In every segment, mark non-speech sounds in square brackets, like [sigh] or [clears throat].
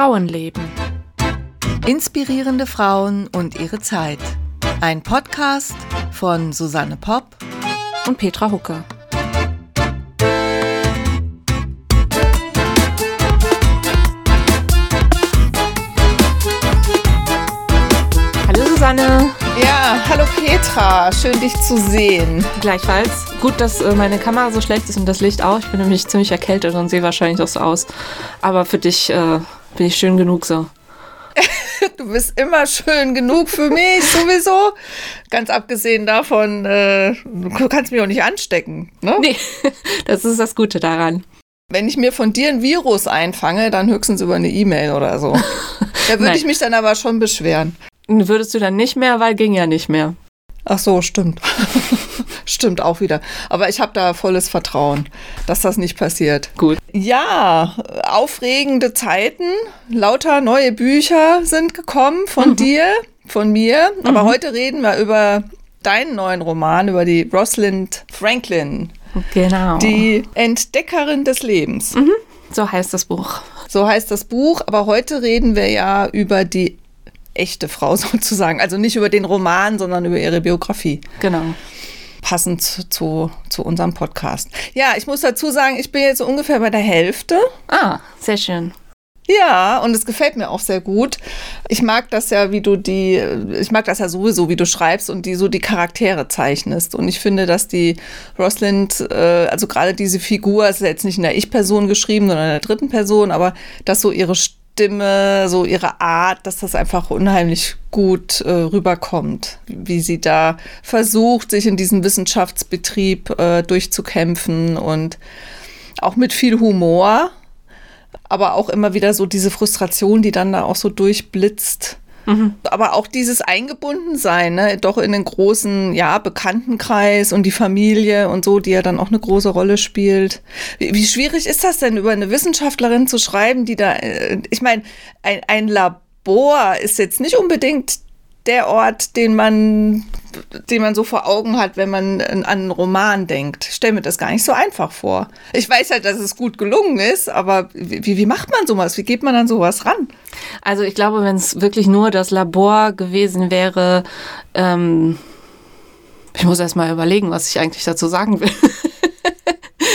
Frauenleben. Inspirierende Frauen und ihre Zeit. Ein Podcast von Susanne Popp und Petra Hucke. Hallo Susanne. Ja, hallo Petra, schön dich zu sehen. Gleichfalls. Gut, dass äh, meine Kamera so schlecht ist und das Licht auch. Ich bin nämlich ziemlich erkältet und sehe wahrscheinlich auch so aus. Aber für dich äh, bin ich schön genug so. [laughs] du bist immer schön genug für mich, sowieso. Ganz abgesehen davon, äh, du kannst mich auch nicht anstecken. Ne? Nee, [laughs] das ist das Gute daran. Wenn ich mir von dir ein Virus einfange, dann höchstens über eine E-Mail oder so. [laughs] Da würde ich mich dann aber schon beschweren. Würdest du dann nicht mehr, weil ging ja nicht mehr. Ach so, stimmt. [laughs] stimmt auch wieder. Aber ich habe da volles Vertrauen, dass das nicht passiert. Gut. Ja, aufregende Zeiten. Lauter neue Bücher sind gekommen von mhm. dir, von mir. Aber mhm. heute reden wir über deinen neuen Roman, über die Rosalind Franklin. Genau. Die Entdeckerin des Lebens. Mhm. So heißt das Buch. So heißt das Buch. Aber heute reden wir ja über die echte Frau [laughs] sozusagen. Also nicht über den Roman, sondern über ihre Biografie. Genau. Passend zu, zu unserem Podcast. Ja, ich muss dazu sagen, ich bin jetzt ungefähr bei der Hälfte. Ah, sehr schön. Ja, und es gefällt mir auch sehr gut. Ich mag das ja, wie du die, ich mag das ja sowieso, wie du schreibst und die so die Charaktere zeichnest. Und ich finde, dass die Rosalind, äh, also gerade diese Figur, ist jetzt nicht in der Ich-Person geschrieben, sondern in der dritten Person, aber dass so ihre Stimme, so ihre Art, dass das einfach unheimlich gut äh, rüberkommt, wie sie da versucht, sich in diesen Wissenschaftsbetrieb äh, durchzukämpfen und auch mit viel Humor, aber auch immer wieder so diese Frustration, die dann da auch so durchblitzt. Mhm. Aber auch dieses Eingebundensein, ne, doch in den großen, ja, Bekanntenkreis und die Familie und so, die ja dann auch eine große Rolle spielt. Wie, wie schwierig ist das denn, über eine Wissenschaftlerin zu schreiben, die da, äh, ich meine, ein, ein Labor ist jetzt nicht unbedingt der Ort, den man, den man so vor Augen hat, wenn man an einen Roman denkt. Ich stelle mir das gar nicht so einfach vor. Ich weiß halt, dass es gut gelungen ist, aber wie, wie macht man sowas? Wie geht man an sowas ran? Also ich glaube, wenn es wirklich nur das Labor gewesen wäre, ähm, ich muss erst mal überlegen, was ich eigentlich dazu sagen will. [laughs]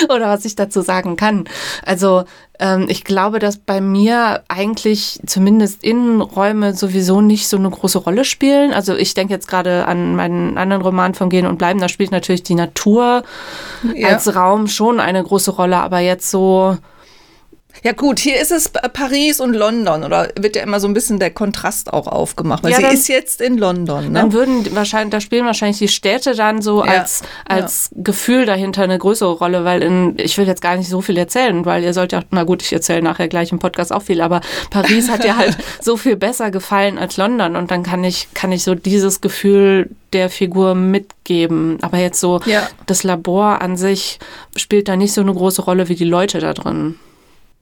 [laughs] oder was ich dazu sagen kann. Also ähm, ich glaube, dass bei mir eigentlich zumindest Innenräume sowieso nicht so eine große Rolle spielen. Also ich denke jetzt gerade an meinen anderen Roman von Gehen und Bleiben, da spielt natürlich die Natur ja. als Raum schon eine große Rolle, aber jetzt so ja gut, hier ist es Paris und London oder wird ja immer so ein bisschen der Kontrast auch aufgemacht, weil ja, dann, sie ist jetzt in London. Ne? Dann würden wahrscheinlich, da spielen wahrscheinlich die Städte dann so ja, als, als ja. Gefühl dahinter eine größere Rolle, weil in, ich will jetzt gar nicht so viel erzählen, weil ihr sollt ja, na gut, ich erzähle nachher gleich im Podcast auch viel, aber Paris hat ja halt [laughs] so viel besser gefallen als London und dann kann ich, kann ich so dieses Gefühl der Figur mitgeben. Aber jetzt so, das Labor an sich spielt da nicht so eine große Rolle wie die Leute da drin.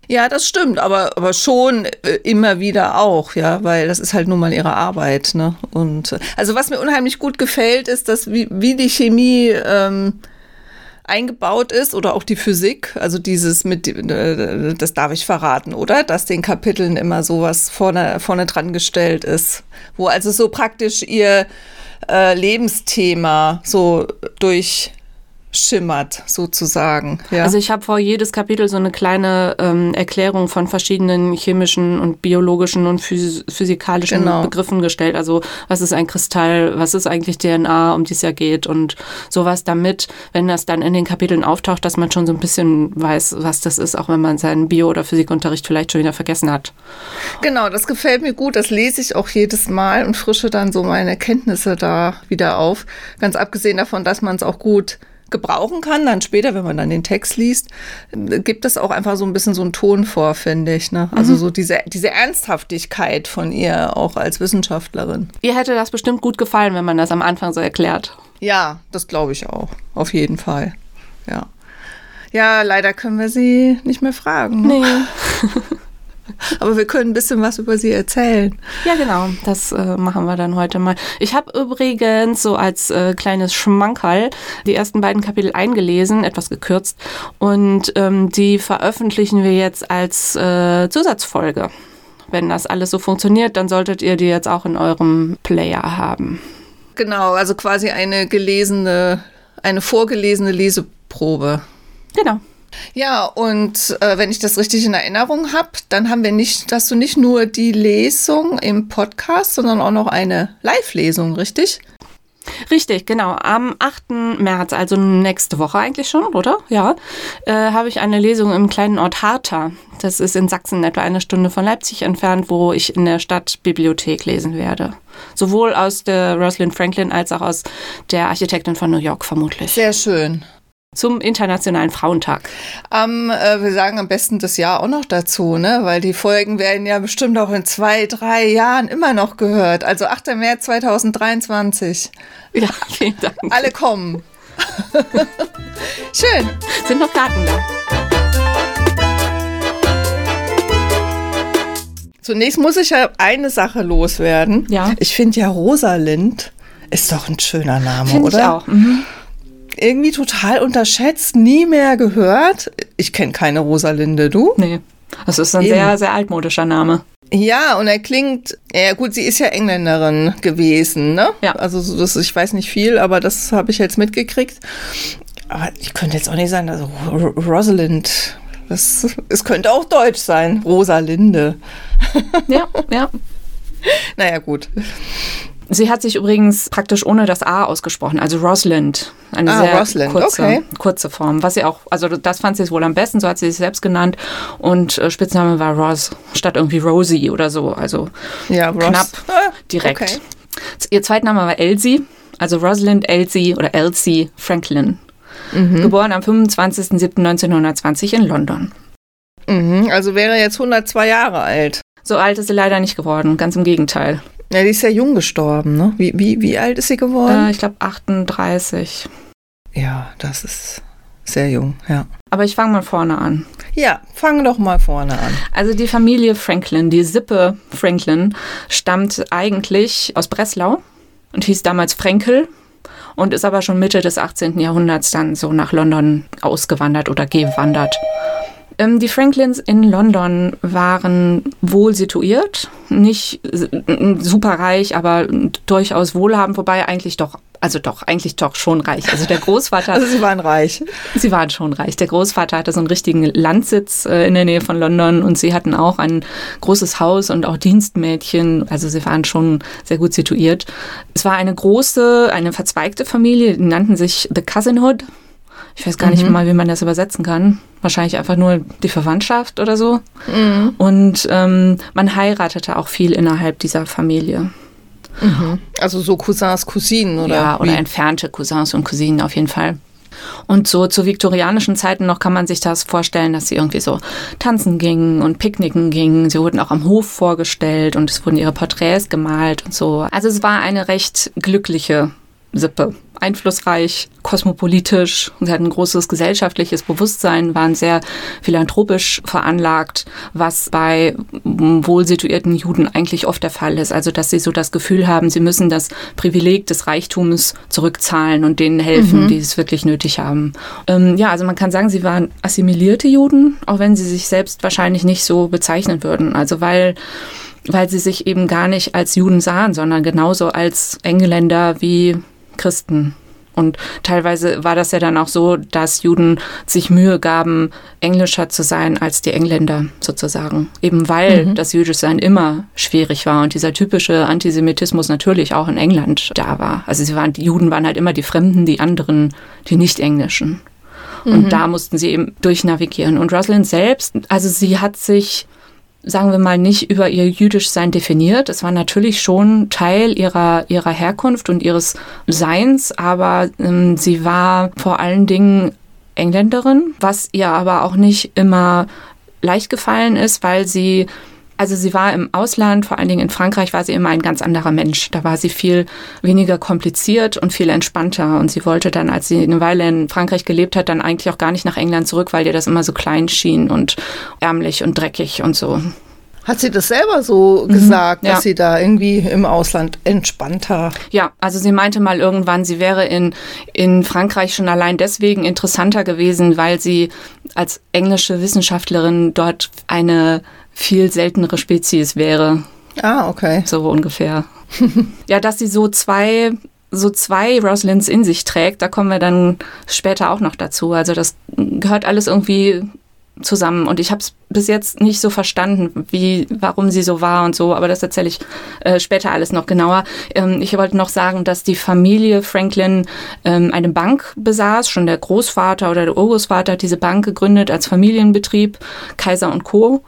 Ja, das stimmt, aber, aber schon äh, immer wieder auch, ja, weil das ist halt nun mal ihre Arbeit, ne? Und äh, also was mir unheimlich gut gefällt, ist, dass wie, wie die Chemie ähm, eingebaut ist oder auch die Physik, also dieses mit, äh, das darf ich verraten, oder? Dass den Kapiteln immer sowas vorne, vorne dran gestellt ist, wo also so praktisch ihr äh, Lebensthema so durch schimmert, sozusagen. Ja. Also ich habe vor jedes Kapitel so eine kleine ähm, Erklärung von verschiedenen chemischen und biologischen und phys physikalischen genau. Begriffen gestellt. Also was ist ein Kristall, was ist eigentlich DNA, um die es ja geht und sowas damit, wenn das dann in den Kapiteln auftaucht, dass man schon so ein bisschen weiß, was das ist, auch wenn man seinen Bio- oder Physikunterricht vielleicht schon wieder vergessen hat. Genau, das gefällt mir gut. Das lese ich auch jedes Mal und frische dann so meine Kenntnisse da wieder auf. Ganz abgesehen davon, dass man es auch gut gebrauchen kann, dann später, wenn man dann den Text liest, gibt es auch einfach so ein bisschen so einen Ton vor, finde ich. Ne? Also mhm. so diese, diese Ernsthaftigkeit von ihr auch als Wissenschaftlerin. Ihr hätte das bestimmt gut gefallen, wenn man das am Anfang so erklärt. Ja, das glaube ich auch. Auf jeden Fall. Ja. Ja, leider können wir sie nicht mehr fragen. Nee. [laughs] [laughs] Aber wir können ein bisschen was über sie erzählen. Ja, genau. Das äh, machen wir dann heute mal. Ich habe übrigens so als äh, kleines Schmankerl die ersten beiden Kapitel eingelesen, etwas gekürzt. Und ähm, die veröffentlichen wir jetzt als äh, Zusatzfolge wenn das alles so funktioniert, dann solltet ihr die jetzt auch in eurem Player haben. Genau, also quasi eine gelesene, eine vorgelesene Leseprobe. Genau. Ja, und äh, wenn ich das richtig in Erinnerung habe, dann haben wir nicht, hast du nicht nur die Lesung im Podcast, sondern auch noch eine Live-Lesung, richtig? Richtig, genau. Am 8. März, also nächste Woche eigentlich schon, oder? Ja, äh, habe ich eine Lesung im kleinen Ort Harta. Das ist in Sachsen etwa eine Stunde von Leipzig entfernt, wo ich in der Stadtbibliothek lesen werde. Sowohl aus der Rosalind Franklin als auch aus der Architektin von New York vermutlich. Sehr schön zum Internationalen Frauentag. Ähm, äh, wir sagen am besten das Jahr auch noch dazu, ne? weil die Folgen werden ja bestimmt auch in zwei, drei Jahren immer noch gehört. Also 8. März 2023. [laughs] Ja, vielen Dank. Alle kommen. [laughs] Schön. Sind noch Karten da? Zunächst muss ich ja eine Sache loswerden. Ja. Ich finde ja Rosalind ist doch ein schöner Name, Find oder? Ich auch. Mhm irgendwie total unterschätzt, nie mehr gehört. Ich kenne keine Rosalinde, du? Nee. Das ist ein Eben. sehr, sehr altmodischer Name. Ja, und er klingt, ja gut, sie ist ja Engländerin gewesen, ne? Ja. Also das, ich weiß nicht viel, aber das habe ich jetzt mitgekriegt. Aber ich könnte jetzt auch nicht sagen, also Rosalind, das, es könnte auch Deutsch sein, Rosalinde. Ja, ja. [laughs] naja, gut. Sie hat sich übrigens praktisch ohne das A ausgesprochen, also Rosalind. Eine ah, sehr Rosalind. kurze, okay. kurze Form. Was sie auch, also das fand sie wohl am besten, so hat sie sich selbst genannt. Und äh, Spitzname war Ros, statt irgendwie Rosie oder so. Also ja, knapp ah, direkt. Okay. Ihr Zweitname war Elsie, also Rosalind Elsie oder Elsie Franklin. Mhm. Geboren am 25.07.1920 in London. Mhm, also wäre jetzt 102 Jahre alt. So alt ist sie leider nicht geworden, ganz im Gegenteil. Ja, die ist ja jung gestorben, ne? Wie, wie, wie alt ist sie geworden? Äh, ich glaube 38. Ja, das ist sehr jung, ja. Aber ich fange mal vorne an. Ja, fang doch mal vorne an. Also die Familie Franklin, die Sippe Franklin, stammt eigentlich aus Breslau und hieß damals Frenkel und ist aber schon Mitte des 18. Jahrhunderts dann so nach London ausgewandert oder gewandert. Ähm, die Franklins in London waren wohl situiert, nicht super reich, aber durchaus wohlhabend, wobei eigentlich doch, also doch, eigentlich doch schon reich. Also der Großvater. also sie waren reich. Sie waren schon reich. Der Großvater hatte so einen richtigen Landsitz äh, in der Nähe von London und sie hatten auch ein großes Haus und auch Dienstmädchen. Also sie waren schon sehr gut situiert. Es war eine große, eine verzweigte Familie, die nannten sich The Cousinhood. Ich weiß gar mhm. nicht mal, wie man das übersetzen kann. Wahrscheinlich einfach nur die Verwandtschaft oder so. Mhm. Und ähm, man heiratete auch viel innerhalb dieser Familie. Mhm. Also so Cousins, Cousinen oder? Ja, oder wie? entfernte Cousins und Cousinen auf jeden Fall. Und so zu viktorianischen Zeiten noch kann man sich das vorstellen, dass sie irgendwie so tanzen gingen und picknicken gingen. Sie wurden auch am Hof vorgestellt und es wurden ihre Porträts gemalt und so. Also es war eine recht glückliche Sippe. Einflussreich, kosmopolitisch. Sie hatten ein großes gesellschaftliches Bewusstsein, waren sehr philanthropisch veranlagt, was bei wohl situierten Juden eigentlich oft der Fall ist. Also, dass sie so das Gefühl haben, sie müssen das Privileg des Reichtums zurückzahlen und denen helfen, mhm. die es wirklich nötig haben. Ähm, ja, also man kann sagen, sie waren assimilierte Juden, auch wenn sie sich selbst wahrscheinlich nicht so bezeichnen würden. Also, weil weil sie sich eben gar nicht als Juden sahen, sondern genauso als Engländer wie Christen. Und teilweise war das ja dann auch so, dass Juden sich Mühe gaben, englischer zu sein als die Engländer sozusagen. Eben weil mhm. das Jüdischsein immer schwierig war und dieser typische Antisemitismus natürlich auch in England da war. Also sie waren, die Juden waren halt immer die Fremden, die anderen, die Nicht-Englischen. Und mhm. da mussten sie eben durchnavigieren. Und Rosalind selbst, also sie hat sich sagen wir mal, nicht über ihr Jüdischsein definiert. Es war natürlich schon Teil ihrer, ihrer Herkunft und ihres Seins, aber ähm, sie war vor allen Dingen Engländerin, was ihr aber auch nicht immer leicht gefallen ist, weil sie also sie war im Ausland, vor allen Dingen in Frankreich, war sie immer ein ganz anderer Mensch. Da war sie viel weniger kompliziert und viel entspannter. Und sie wollte dann, als sie eine Weile in Frankreich gelebt hat, dann eigentlich auch gar nicht nach England zurück, weil ihr das immer so klein schien und ärmlich und dreckig und so. Hat sie das selber so mhm, gesagt, ja. dass sie da irgendwie im Ausland entspannter? Ja, also sie meinte mal irgendwann, sie wäre in, in Frankreich schon allein deswegen interessanter gewesen, weil sie als englische Wissenschaftlerin dort eine viel seltenere Spezies wäre. Ah, okay. So ungefähr. [laughs] ja, dass sie so zwei so zwei Rosalynds in sich trägt, da kommen wir dann später auch noch dazu. Also das gehört alles irgendwie zusammen und ich habe es bis jetzt nicht so verstanden, wie, warum sie so war und so, aber das erzähle ich äh, später alles noch genauer. Ähm, ich wollte noch sagen, dass die Familie Franklin ähm, eine Bank besaß, schon der Großvater oder der Urgroßvater hat diese Bank gegründet als Familienbetrieb, Kaiser und Co.,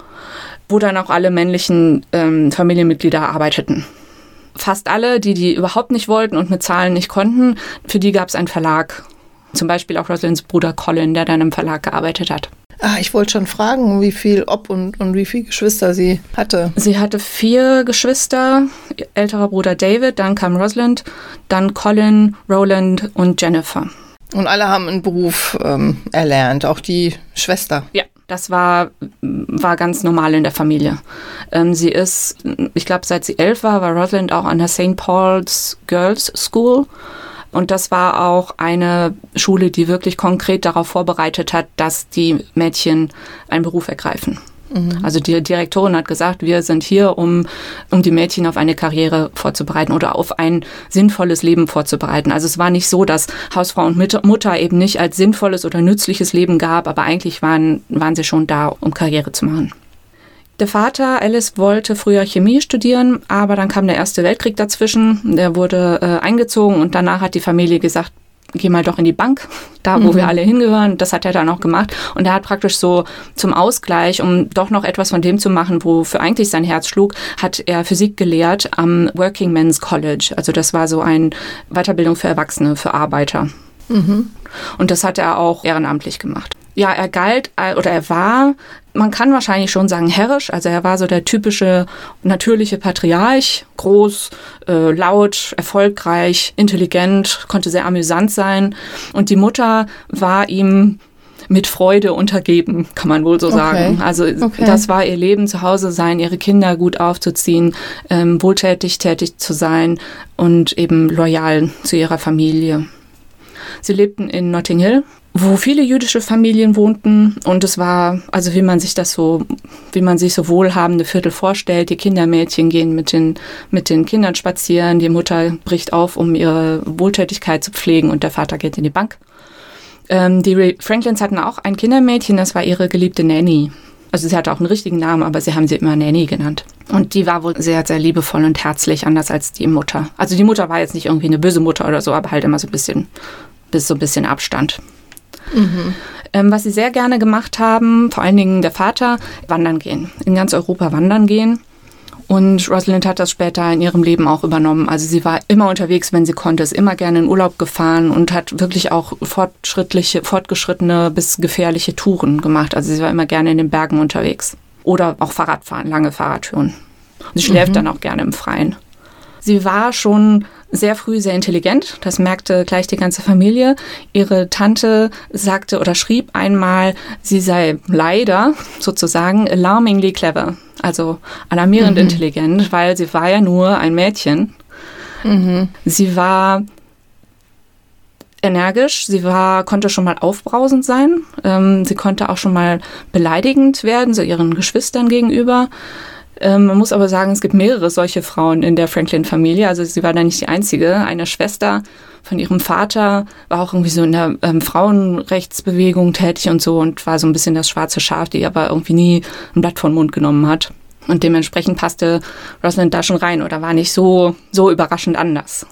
wo dann auch alle männlichen ähm, Familienmitglieder arbeiteten fast alle, die die überhaupt nicht wollten und mit Zahlen nicht konnten, für die gab es einen Verlag. Zum Beispiel auch Rosalinds Bruder Colin, der dann im Verlag gearbeitet hat. Ah, ich wollte schon fragen, wie viel, ob und, und wie viele Geschwister sie hatte. Sie hatte vier Geschwister, älterer Bruder David, dann kam Rosalind, dann Colin, Roland und Jennifer. Und alle haben einen Beruf ähm, erlernt, auch die Schwester. Ja. Das war, war ganz normal in der Familie. Ähm, sie ist, ich glaube, seit sie elf war, war Rosalind auch an der St. Paul's Girls School. Und das war auch eine Schule, die wirklich konkret darauf vorbereitet hat, dass die Mädchen einen Beruf ergreifen. Mhm. Also die Direktorin hat gesagt, wir sind hier, um, um die Mädchen auf eine Karriere vorzubereiten oder auf ein sinnvolles Leben vorzubereiten. Also es war nicht so, dass Hausfrau und Mutter eben nicht als sinnvolles oder nützliches Leben gab, aber eigentlich waren, waren sie schon da, um Karriere zu machen. Der Vater, Alice, wollte früher Chemie studieren, aber dann kam der Erste Weltkrieg dazwischen. Der wurde äh, eingezogen und danach hat die Familie gesagt, geh mal doch in die Bank, [laughs] da wo mhm. wir alle hingehören. Das hat er dann auch gemacht. Und er hat praktisch so zum Ausgleich, um doch noch etwas von dem zu machen, wofür eigentlich sein Herz schlug, hat er Physik gelehrt am Working Men's College. Also das war so eine Weiterbildung für Erwachsene, für Arbeiter. Mhm. Und das hat er auch ehrenamtlich gemacht ja, er galt oder er war, man kann wahrscheinlich schon sagen, herrisch. Also er war so der typische natürliche Patriarch, groß, äh, laut, erfolgreich, intelligent, konnte sehr amüsant sein. Und die Mutter war ihm mit Freude untergeben, kann man wohl so sagen. Okay. Also okay. das war ihr Leben, zu Hause sein, ihre Kinder gut aufzuziehen, ähm, wohltätig tätig zu sein und eben loyal zu ihrer Familie. Sie lebten in Notting Hill, wo viele jüdische Familien wohnten und es war, also wie man sich das so, wie man sich so wohlhabende Viertel vorstellt, die Kindermädchen gehen mit den, mit den Kindern spazieren, die Mutter bricht auf, um ihre Wohltätigkeit zu pflegen und der Vater geht in die Bank. Ähm, die Franklins hatten auch ein Kindermädchen, das war ihre geliebte Nanny. Also sie hatte auch einen richtigen Namen, aber sie haben sie immer Nanny genannt. Und die war wohl sehr, sehr liebevoll und herzlich, anders als die Mutter. Also die Mutter war jetzt nicht irgendwie eine böse Mutter oder so, aber halt immer so ein bisschen, bis so ein bisschen Abstand. Mhm. Ähm, was sie sehr gerne gemacht haben, vor allen Dingen der Vater, wandern gehen. In ganz Europa wandern gehen. Und Rosalind hat das später in ihrem Leben auch übernommen. Also sie war immer unterwegs, wenn sie konnte, ist immer gerne in Urlaub gefahren und hat wirklich auch fortschrittliche, fortgeschrittene bis gefährliche Touren gemacht. Also sie war immer gerne in den Bergen unterwegs. Oder auch Fahrradfahren, lange Fahrradtouren. Und sie schläft mhm. dann auch gerne im Freien. Sie war schon sehr früh sehr intelligent. Das merkte gleich die ganze Familie. Ihre Tante sagte oder schrieb einmal, sie sei leider sozusagen alarmingly clever. Also alarmierend mhm. intelligent, weil sie war ja nur ein Mädchen. Mhm. Sie war energisch, sie war, konnte schon mal aufbrausend sein, ähm, sie konnte auch schon mal beleidigend werden, so ihren Geschwistern gegenüber. Ähm, man muss aber sagen, es gibt mehrere solche Frauen in der Franklin-Familie. Also sie war da nicht die einzige. Eine Schwester von ihrem Vater war auch irgendwie so in der ähm, Frauenrechtsbewegung tätig und so und war so ein bisschen das schwarze Schaf, die aber irgendwie nie ein Blatt von Mund genommen hat. Und dementsprechend passte Rosalind da schon rein oder war nicht so, so überraschend anders.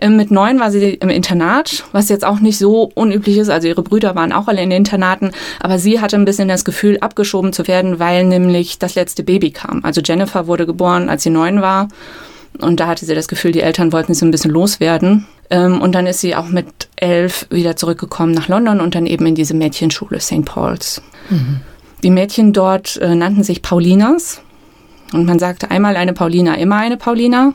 Ähm, mit neun war sie im Internat, was jetzt auch nicht so unüblich ist. Also ihre Brüder waren auch alle in den Internaten, aber sie hatte ein bisschen das Gefühl, abgeschoben zu werden, weil nämlich das letzte Baby kam. Also Jennifer wurde geboren, als sie neun war. Und da hatte sie das Gefühl, die Eltern wollten sie ein bisschen loswerden. Ähm, und dann ist sie auch mit elf wieder zurückgekommen nach London und dann eben in diese Mädchenschule St. Paul's. Mhm. Die Mädchen dort äh, nannten sich Paulinas. Und man sagte einmal eine Paulina, immer eine Paulina.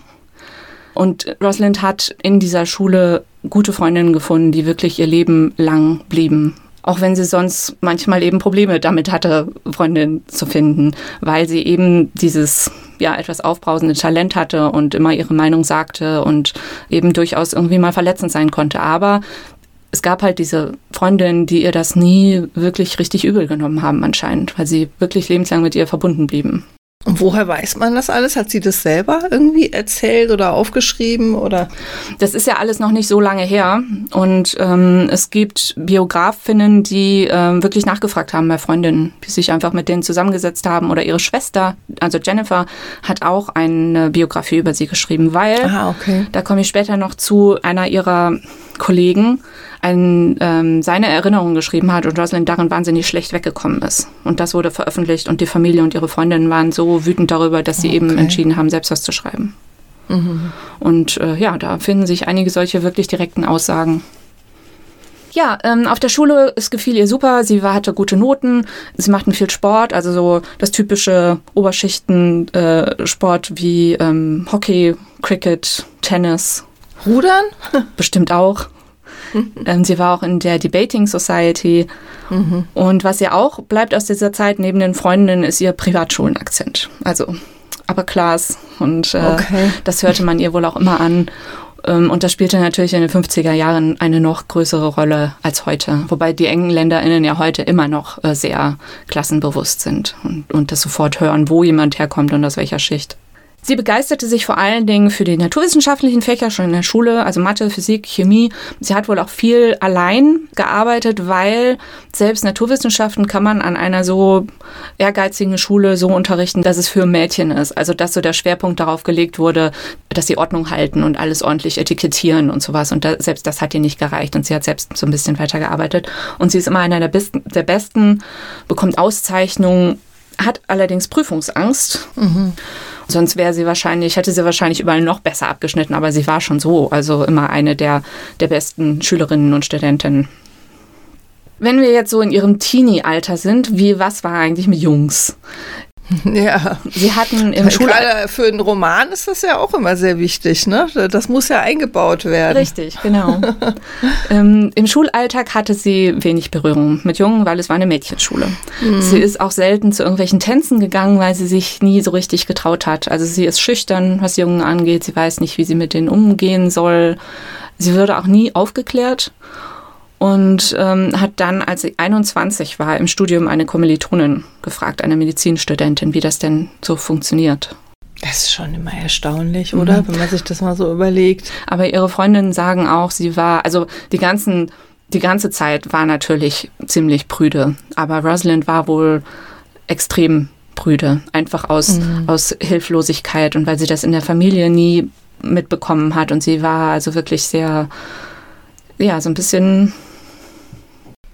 Und Rosalind hat in dieser Schule gute Freundinnen gefunden, die wirklich ihr Leben lang blieben. Auch wenn sie sonst manchmal eben Probleme damit hatte, Freundinnen zu finden, weil sie eben dieses ja etwas aufbrausende Talent hatte und immer ihre Meinung sagte und eben durchaus irgendwie mal verletzend sein konnte. Aber es gab halt diese Freundinnen, die ihr das nie wirklich richtig übel genommen haben anscheinend, weil sie wirklich lebenslang mit ihr verbunden blieben. Und woher weiß man das alles? Hat sie das selber irgendwie erzählt oder aufgeschrieben oder? Das ist ja alles noch nicht so lange her. Und ähm, es gibt Biografinnen, die ähm, wirklich nachgefragt haben bei Freundinnen, die sich einfach mit denen zusammengesetzt haben. Oder ihre Schwester, also Jennifer, hat auch eine Biografie über sie geschrieben, weil, Ah, okay. da komme ich später noch zu, einer ihrer Kollegen ein, ähm, seine Erinnerungen geschrieben hat und Rosalind darin wahnsinnig schlecht weggekommen ist. Und das wurde veröffentlicht und die Familie und ihre Freundinnen waren so wütend darüber, dass sie eben Okay. entschieden haben, selbst was zu schreiben. Und äh, ja, da finden sich einige solche wirklich direkten Aussagen. Ja, ähm, auf der Schule, es gefiel ihr super. Sie war, hatte gute Noten. Sie machten viel Sport, also so das typische Oberschichten-Sport äh, wie ähm, Hockey, Cricket, Tennis, Rudern? [laughs] bestimmt auch. [laughs] ähm, sie war auch in der Debating Society. Und was ihr auch bleibt aus dieser Zeit neben den Freundinnen, ist ihr Privatschulenakzent. Also Upper Class. Und äh, Okay. das hörte man ihr wohl auch immer an. Ähm, Und das spielte natürlich in den 50er Jahren eine noch größere Rolle als heute. Wobei die EngländerInnen ja heute immer noch äh, sehr klassenbewusst sind und, und das sofort hören, wo jemand herkommt und aus welcher Schicht. Sie begeisterte sich vor allen Dingen für die naturwissenschaftlichen Fächer schon in der Schule, also Mathe, Physik, Chemie. Sie hat wohl auch viel allein gearbeitet, weil selbst Naturwissenschaften kann man an einer so ehrgeizigen Schule so unterrichten, dass es für Mädchen ist. Also dass so der Schwerpunkt darauf gelegt wurde, dass sie Ordnung halten und alles ordentlich etikettieren und sowas. Und da, selbst das hat ihr nicht gereicht. Und sie hat selbst so ein bisschen weitergearbeitet. Und sie ist immer einer der Besten, der Besten bekommt Auszeichnungen, hat allerdings Prüfungsangst. Sonst wäre sie wahrscheinlich, hätte sie wahrscheinlich überall noch besser abgeschnitten, aber sie war schon so, also immer eine der, der besten Schülerinnen und Studentinnen. Wenn wir jetzt so in ihrem Teenie-Alter sind, wie, was war eigentlich mit Jungs? [laughs] Ja. Sie hatten im. Gerade für einen Roman ist das ja auch immer sehr wichtig, ne? Das muss ja eingebaut werden. Richtig, genau. [laughs] ähm, Im Schulalltag hatte sie wenig Berührung mit Jungen, weil es war eine Mädchenschule. Sie ist auch selten zu irgendwelchen Tänzen gegangen, weil sie sich nie so richtig getraut hat. Also sie ist schüchtern, was Jungen angeht. Sie weiß nicht, wie sie mit denen umgehen soll. Sie wurde auch nie aufgeklärt und ähm, hat dann, als sie 21 war, im Studium eine Kommilitonin gefragt, eine Medizinstudentin, wie das denn so funktioniert. Das ist schon immer erstaunlich, oder? Wenn man sich das mal so überlegt. Aber ihre Freundinnen sagen auch, sie war, also die ganzen, die ganze Zeit war natürlich ziemlich prüde. Aber Rosalind war wohl extrem prüde. Einfach aus, aus Hilflosigkeit und weil sie das in der Familie nie mitbekommen hat. Und sie war also wirklich sehr, ja, so ein bisschen,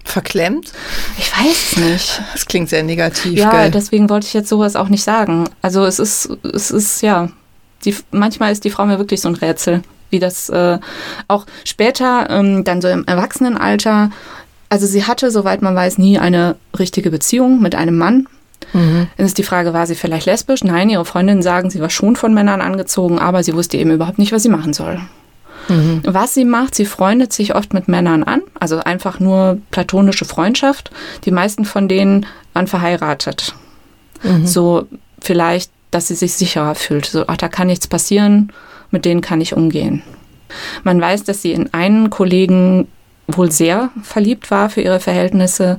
Verklemmt? ich weiß es nicht. Das klingt sehr negativ, Ja, gell? deswegen wollte ich jetzt sowas auch nicht sagen. Also es ist, es ist ja, die, manchmal ist die Frau mir wirklich so ein Rätsel, wie das äh, auch später, ähm, dann so im Erwachsenenalter, also sie hatte, soweit man weiß, nie eine richtige Beziehung mit einem Mann. Dann ist die Frage, war sie vielleicht lesbisch? Nein, ihre Freundinnen sagen, sie war schon von Männern angezogen, aber sie wusste eben überhaupt nicht, was sie machen soll. Was sie macht, sie freundet sich oft mit Männern an, also einfach nur platonische Freundschaft. Die meisten von denen waren verheiratet. So vielleicht, dass sie sich sicherer fühlt. So, ach, da kann nichts passieren, mit denen kann ich umgehen. Man weiß, dass sie in einen Kollegen wohl sehr verliebt war für ihre Verhältnisse,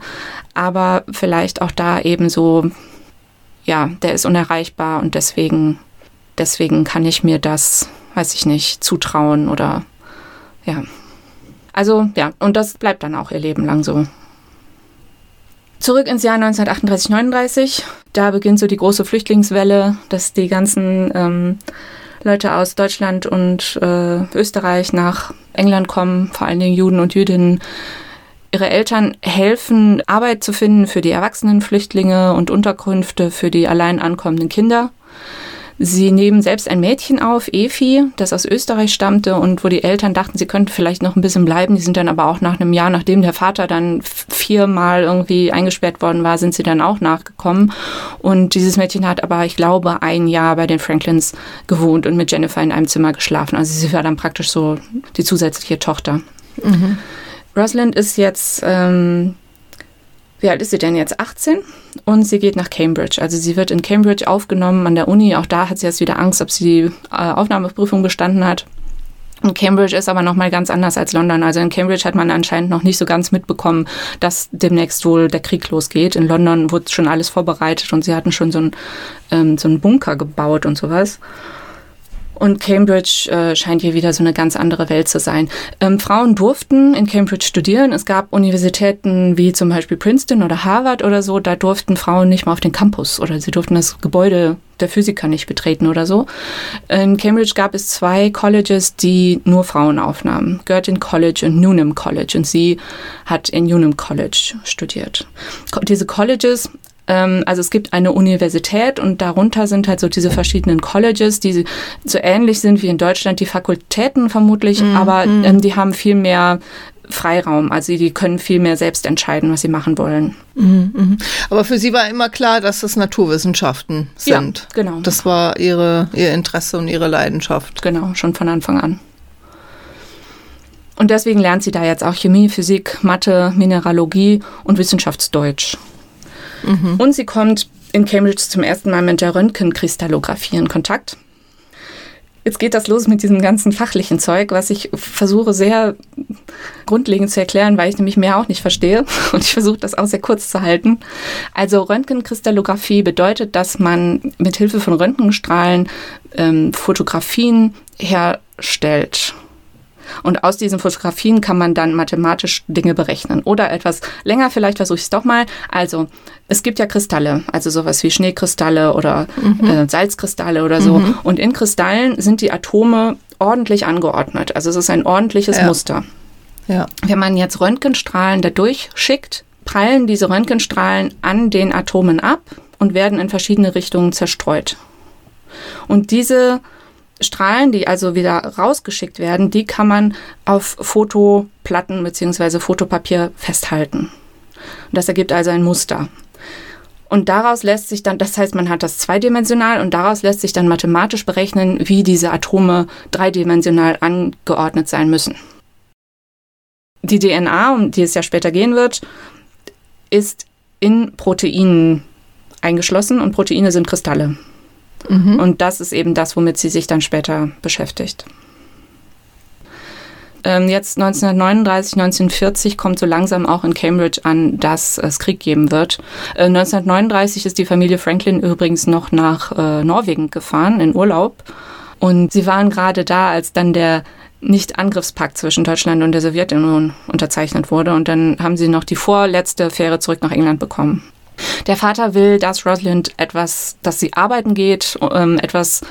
aber vielleicht auch da eben so, ja, der ist unerreichbar und deswegen, deswegen kann ich mir das, weiß ich nicht, zutrauen oder ja. Also ja, und das bleibt dann auch ihr Leben lang so. Zurück ins Jahr 1938, 39. Da beginnt so die große Flüchtlingswelle, dass die ganzen ähm, Leute aus Deutschland und äh, Österreich nach England kommen, vor allen Dingen Juden und Jüdinnen. Ihre Eltern helfen, Arbeit zu finden für die erwachsenen Flüchtlinge und Unterkünfte für die allein ankommenden Kinder. Sie nehmen selbst ein Mädchen auf, Efi, das aus Österreich stammte und wo die Eltern dachten, sie könnten vielleicht noch ein bisschen bleiben. Die sind dann aber auch nach einem Jahr, nachdem der Vater dann viermal irgendwie eingesperrt worden war, sind sie dann auch nachgekommen. Und dieses Mädchen hat aber, ich glaube, ein Jahr bei den Franklins gewohnt und mit Jennifer in einem Zimmer geschlafen. Also sie war dann praktisch so die zusätzliche Tochter. Rosalind ist jetzt, ähm, wie alt ist sie denn jetzt? 18 und sie geht nach Cambridge. Also sie wird in Cambridge aufgenommen an der Uni. Auch da hat sie jetzt wieder Angst, ob sie die äh, Aufnahmeprüfung bestanden hat. Und Cambridge ist aber nochmal ganz anders als London. Also in Cambridge hat man anscheinend noch nicht so ganz mitbekommen, dass demnächst wohl der Krieg losgeht. In London wurde schon alles vorbereitet und sie hatten schon so einen, ähm, so einen Bunker gebaut und sowas. Und Cambridge äh, scheint hier wieder so eine ganz andere Welt zu sein. Ähm, Frauen durften in Cambridge studieren. Es gab Universitäten wie zum Beispiel Princeton oder Harvard oder so. Da durften Frauen nicht mal auf den Campus oder sie durften das Gebäude der Physiker nicht betreten oder so. In Cambridge gab es zwei Colleges, die nur Frauen aufnahmen. Girton College und Newnham College. Und sie hat in Newnham College studiert. Diese Colleges also es gibt eine Universität und darunter sind halt so diese verschiedenen Colleges, die so ähnlich sind wie in Deutschland die Fakultäten vermutlich, mm, aber mm. Ähm, die haben viel mehr Freiraum. Also die können viel mehr selbst entscheiden, was sie machen wollen. Mhm, mhm. Aber für Sie war immer klar, dass es Naturwissenschaften sind. Ja, genau. Das war ihre, Ihr Interesse und Ihre Leidenschaft. Genau, schon von Anfang an. Und deswegen lernt sie da jetzt auch Chemie, Physik, Mathe, Mineralogie und Wissenschaftsdeutsch. Mhm. Und sie kommt in Cambridge zum ersten Mal mit der Röntgenkristallographie in Kontakt. Jetzt geht das los mit diesem ganzen fachlichen Zeug, was ich versuche sehr grundlegend zu erklären, weil ich nämlich mehr auch nicht verstehe. [laughs] Und ich versuche das auch sehr kurz zu halten. Also Röntgenkristallographie bedeutet, dass man mit Hilfe von Röntgenstrahlen ähm, Fotografien herstellt. Und aus diesen Fotografien kann man dann mathematisch Dinge berechnen. Oder etwas länger, vielleicht versuche ich es doch mal. Also, es gibt ja Kristalle, also sowas wie Schneekristalle oder mhm. äh, Salzkristalle oder so. Mhm. Und in Kristallen sind die Atome ordentlich angeordnet. Also es ist ein ordentliches ja. Muster. Ja. Wenn man jetzt Röntgenstrahlen dadurch schickt, prallen diese Röntgenstrahlen an den Atomen ab und werden in verschiedene Richtungen zerstreut. Und diese Strahlen, die also wieder rausgeschickt werden, die kann man auf Fotoplatten bzw. Fotopapier festhalten. Und das ergibt also ein Muster. Und daraus lässt sich dann, das heißt, man hat das zweidimensional und daraus lässt sich dann mathematisch berechnen, wie diese Atome dreidimensional angeordnet sein müssen. Die DNA, um die es ja später gehen wird, ist in Proteinen eingeschlossen und Proteine sind Kristalle. Mhm. Und das ist eben das, womit sie sich dann später beschäftigt. Ähm, jetzt 1939, 1940 kommt so langsam auch in Cambridge an, dass es Krieg geben wird. Äh, 1939 ist die Familie Franklin übrigens noch nach äh, Norwegen gefahren in Urlaub. Und sie waren gerade da, als dann der nicht-Angriffspakt zwischen Deutschland und der Sowjetunion unterzeichnet wurde. Und dann haben sie noch die vorletzte Fähre zurück nach England bekommen. Der Vater will, dass Rosalind etwas, dass sie arbeiten geht, ähm, etwas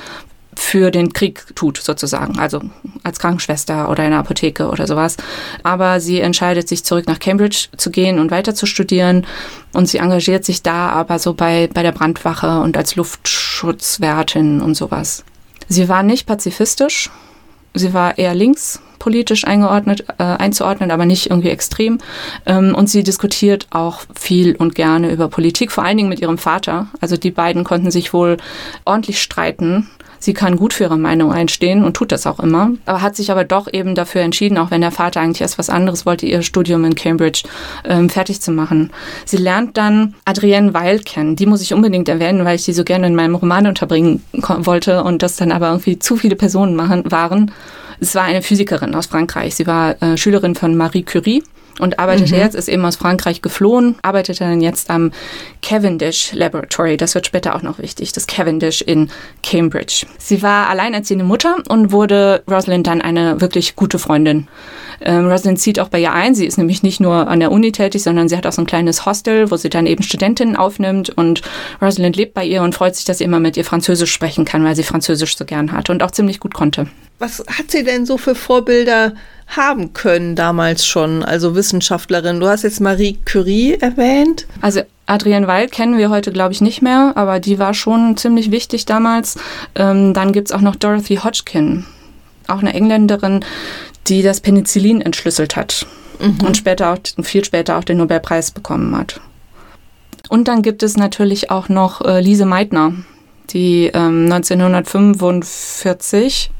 für den Krieg tut, sozusagen. Also als Krankenschwester oder in der Apotheke oder sowas. Aber sie entscheidet sich zurück nach Cambridge zu gehen und weiter zu studieren. Und sie engagiert sich da aber so bei, bei der Brandwache und als Luftschutzwärtin und sowas. Sie war nicht pazifistisch. Sie war eher links politisch eingeordnet, äh, einzuordnen, aber nicht irgendwie extrem. Ähm, und sie diskutiert auch viel und gerne über Politik, vor allen Dingen mit ihrem Vater. Also die beiden konnten sich wohl ordentlich streiten. Sie kann gut für ihre Meinung einstehen und tut das auch immer, aber hat sich aber doch eben dafür entschieden, auch wenn der Vater eigentlich erst was anderes wollte, ihr Studium in Cambridge ähm, fertig zu machen. Sie lernt dann Adrienne Weil kennen. Die muss ich unbedingt erwähnen, weil ich die so gerne in meinem Roman unterbringen wollte und das dann aber irgendwie zu viele Personen machen, waren. Es war eine Physikerin aus Frankreich. Sie war äh, Schülerin von Marie Curie und arbeitet mhm. jetzt, ist eben aus Frankreich geflohen, arbeitet dann jetzt am Cavendish Laboratory. Das wird später auch noch wichtig, das Cavendish in Cambridge. Sie war alleinerziehende Mutter und wurde Rosalind dann eine wirklich gute Freundin. Ähm, Rosalind zieht auch bei ihr ein. Sie ist nämlich nicht nur an der Uni tätig, sondern sie hat auch so ein kleines Hostel, wo sie dann eben Studentinnen aufnimmt. Und Rosalind lebt bei ihr und freut sich, dass sie immer mit ihr Französisch sprechen kann, weil sie Französisch so gern hat und auch ziemlich gut konnte. Was hat sie denn so für Vorbilder haben können damals schon, also Wissenschaftlerin? Du hast jetzt Marie Curie erwähnt. Also Adrienne Weil kennen wir heute, glaube ich, nicht mehr, aber die war schon ziemlich wichtig damals. Ähm, dann gibt es auch noch Dorothy Hodgkin, auch eine Engländerin, die das Penicillin entschlüsselt hat mhm. und später auch, viel später auch den Nobelpreis bekommen hat. Und dann gibt es natürlich auch noch äh, Lise Meitner, die ähm, 1945